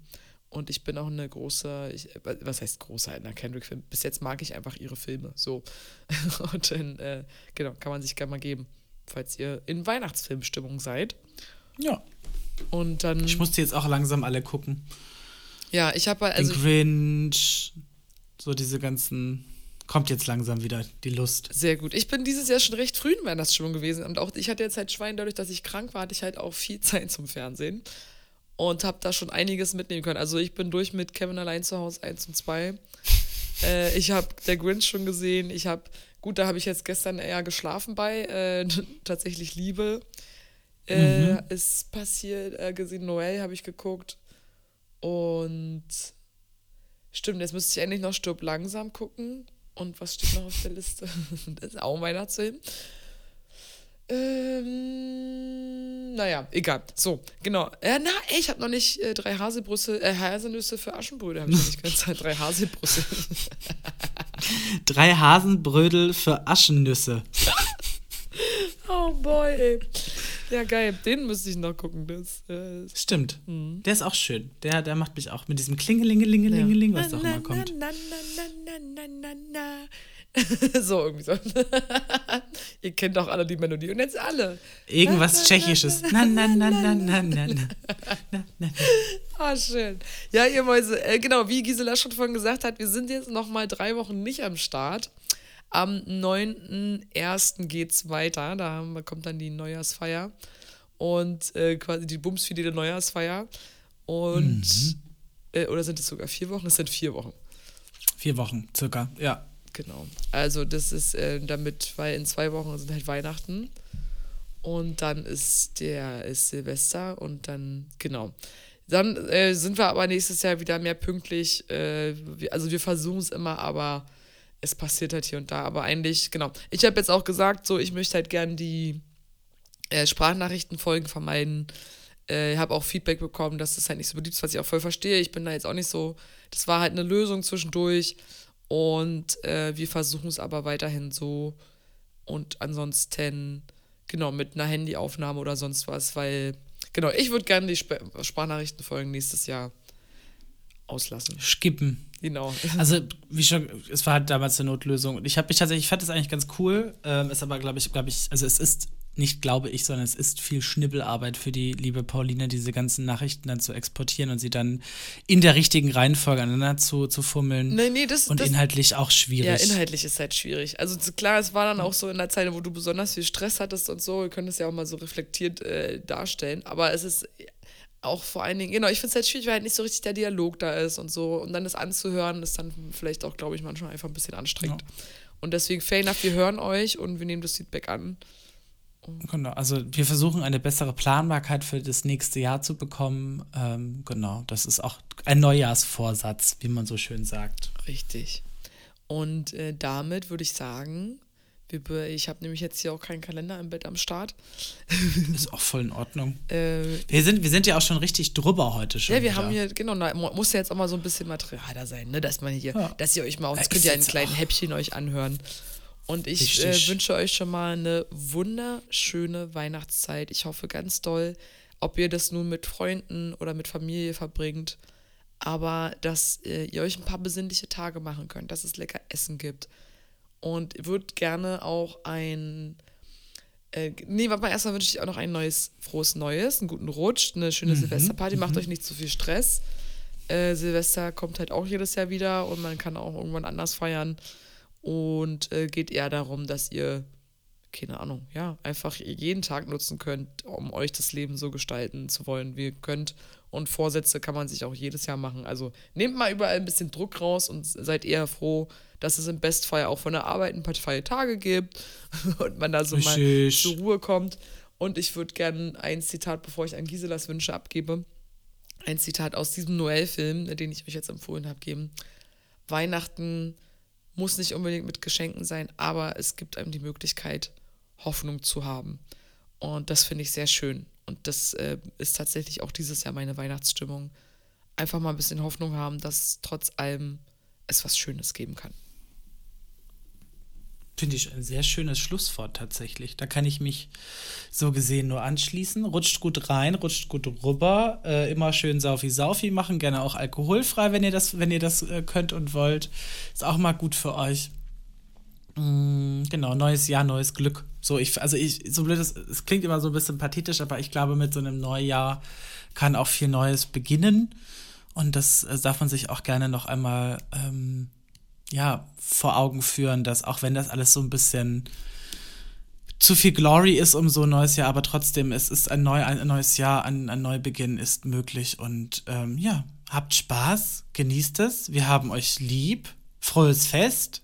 Und ich bin auch eine große, ich, was heißt große Anna Kendrick-Film? Bis jetzt mag ich einfach ihre Filme. So. *laughs* und dann, äh, genau, kann man sich gerne mal geben, falls ihr in Weihnachtsfilmstimmung seid. Ja. Und dann. Ich musste jetzt auch langsam alle gucken. Ja, ich habe halt. Also Den Grinch, so diese ganzen. Kommt jetzt langsam wieder die Lust. Sehr gut. Ich bin dieses Jahr schon recht früh in Weihnachtsstimmung gewesen. Und auch ich hatte jetzt halt Schwein, dadurch, dass ich krank war, hatte ich halt auch viel *laughs* Zeit zum Fernsehen. Und habe da schon einiges mitnehmen können. Also ich bin durch mit Kevin allein zu Hause 1 und 2. äh, ich habe der Grinch schon gesehen. Ich habe, gut, da habe ich jetzt gestern eher geschlafen bei. Äh, *laughs* tatsächlich Liebe äh, mhm. ist passiert, äh, gesehen, Noel habe ich geguckt. Und stimmt, jetzt müsste ich endlich noch Stirb langsam gucken. Und was steht noch auf der Liste? *laughs* das ist auch ein Weihnachtsfilm. Ähm, naja, egal. So, genau. Äh, na, ey, ich habe noch nicht äh, drei Haselbrüsse, äh, Haselnüsse für Aschenbrödel, habe ich noch nicht gesagt. Drei Haselbrüsse. *laughs* drei Hasenbrödel für Aschennüsse. *laughs* oh boy, ey. Ja, geil. Den müsste ich noch gucken. Das, äh, Stimmt. Mh. Der ist auch schön. Der, der macht mich auch mit diesem Klingelingelingelingeling, ja. was auch immer kommt. Na, na, na, so irgendwie so. Ihr kennt auch alle die Melodie. Und jetzt alle. Irgendwas Tschechisches. Na, na, na, na, na, na, na, na. Ah, schön. Ja, ihr Mäuse, äh, genau, wie Gisela schon vorhin gesagt hat, wir sind jetzt noch mal drei Wochen nicht am Start. Am 9.1. geht es weiter. Da haben, kommt dann die Neujahrsfeier. Und äh, quasi die Bumsfidele Neujahrsfeier. Und. Mhm. Äh, oder sind es sogar vier Wochen? Es sind vier Wochen. Vier Wochen, circa, ja. Genau. Also, das ist äh, damit, weil in zwei Wochen sind halt Weihnachten. Und dann ist der ist Silvester und dann, genau. Dann äh, sind wir aber nächstes Jahr wieder mehr pünktlich. Äh, also wir versuchen es immer, aber es passiert halt hier und da. Aber eigentlich, genau. Ich habe jetzt auch gesagt, so, ich möchte halt gern die äh, Sprachnachrichtenfolgen vermeiden. Äh, habe auch Feedback bekommen, dass das halt nicht so beliebt ist, was ich auch voll verstehe. Ich bin da jetzt auch nicht so. Das war halt eine Lösung zwischendurch. Und äh, wir versuchen es aber weiterhin so. Und ansonsten, genau, mit einer Handyaufnahme oder sonst was, weil, genau, ich würde gerne die Sp Sprachnachrichtenfolgen nächstes Jahr auslassen. Skippen. Genau. Also, wie schon, es war halt damals eine Notlösung. Und ich habe mich tatsächlich, ich fand das eigentlich ganz cool. Ähm, ist aber, glaube ich, glaube ich, also es ist nicht glaube ich, sondern es ist viel Schnibbelarbeit für die liebe Pauline, diese ganzen Nachrichten dann zu exportieren und sie dann in der richtigen Reihenfolge aneinander zu, zu fummeln. Nee, nee, das, und das, inhaltlich auch schwierig. Ja, inhaltlich ist halt schwierig. Also klar, es war dann auch so in der Zeit, wo du besonders viel Stress hattest und so, wir können das ja auch mal so reflektiert äh, darstellen, aber es ist auch vor allen Dingen, genau, ich finde es halt schwierig, weil halt nicht so richtig der Dialog da ist und so. Und dann das anzuhören, ist dann vielleicht auch, glaube ich, manchmal einfach ein bisschen anstrengend. Ja. Und deswegen, fair enough, wir hören euch und wir nehmen das Feedback an. Genau, also wir versuchen eine bessere Planbarkeit für das nächste Jahr zu bekommen. Ähm, genau, das ist auch ein Neujahrsvorsatz, wie man so schön sagt. Richtig. Und äh, damit würde ich sagen, ich habe nämlich jetzt hier auch keinen Kalender im Bett am Start. Ist auch voll in Ordnung. *laughs* Äh, wir, sind, wir sind ja auch schon richtig drüber heute schon. Ja, wir wieder. haben hier, genau, na, muss ja jetzt auch mal so ein bisschen Material da sein, ne? dass man hier, ja. dass ihr euch mal, das könnt ihr einen kleinen Häppchen euch anhören. Und ich äh, wünsche euch schon mal eine wunderschöne Weihnachtszeit. Ich hoffe ganz doll, ob ihr das nun mit Freunden oder mit Familie verbringt, aber dass äh, ihr euch ein paar besinnliche Tage machen könnt, dass es lecker Essen gibt. Und würde gerne auch ein. Äh, nee, warte mal, erstmal wünsche ich auch noch ein neues, frohes Neues, einen guten Rutsch, eine schöne mhm. Silvesterparty. Macht mhm. euch nicht zu viel Stress. Äh, Silvester kommt halt auch jedes Jahr wieder und man kann auch irgendwann anders feiern und äh, geht eher darum, dass ihr, keine Ahnung, ja, einfach jeden Tag nutzen könnt, um euch das Leben so gestalten zu wollen, wie ihr könnt. Und Vorsätze kann man sich auch jedes Jahr machen. Also nehmt mal überall ein bisschen Druck raus und seid eher froh, dass es im Bestfall auch von der Arbeit ein paar freie Tage gibt *laughs* und man da so Richtig. mal zur Ruhe kommt. Und ich würde gerne ein Zitat, bevor ich an Giselas Wünsche abgebe, ein Zitat aus diesem Noel-Film, den ich euch jetzt empfohlen habe, geben. Weihnachten muss nicht unbedingt mit Geschenken sein, aber es gibt einem die Möglichkeit, Hoffnung zu haben. Und das finde ich sehr schön. Und das äh, ist tatsächlich auch dieses Jahr meine Weihnachtsstimmung. Einfach mal ein bisschen Hoffnung haben, dass trotz allem es was Schönes geben kann. Finde ich ein sehr schönes Schlusswort tatsächlich. Da kann ich mich so gesehen nur anschließen. Rutscht gut rein, rutscht gut rüber. Äh, immer schön Saufi-Saufi machen, gerne auch alkoholfrei, wenn ihr das, wenn ihr das äh, könnt und wollt. Ist auch mal gut für euch. Mm, genau, neues Jahr, neues Glück. So, ich, also ich, so blöd, es klingt immer so ein bisschen pathetisch, aber ich glaube, mit so einem Neujahr kann auch viel Neues beginnen. Und das äh, darf man sich auch gerne noch einmal ähm, ja, vor Augen führen, dass auch wenn das alles so ein bisschen zu viel Glory ist um so ein neues Jahr, aber trotzdem, es ist ein, neu, ein neues Jahr, ein, ein Neubeginn ist möglich. Und ähm, ja, habt Spaß, genießt es, wir haben euch lieb, frohes Fest.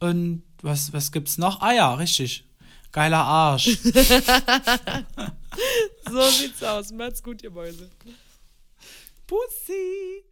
Und was, was gibt's noch? Ah ja, richtig. Geiler Arsch. *laughs* *laughs* so sieht's aus. Macht's gut, ihr Mäuse. Pussy.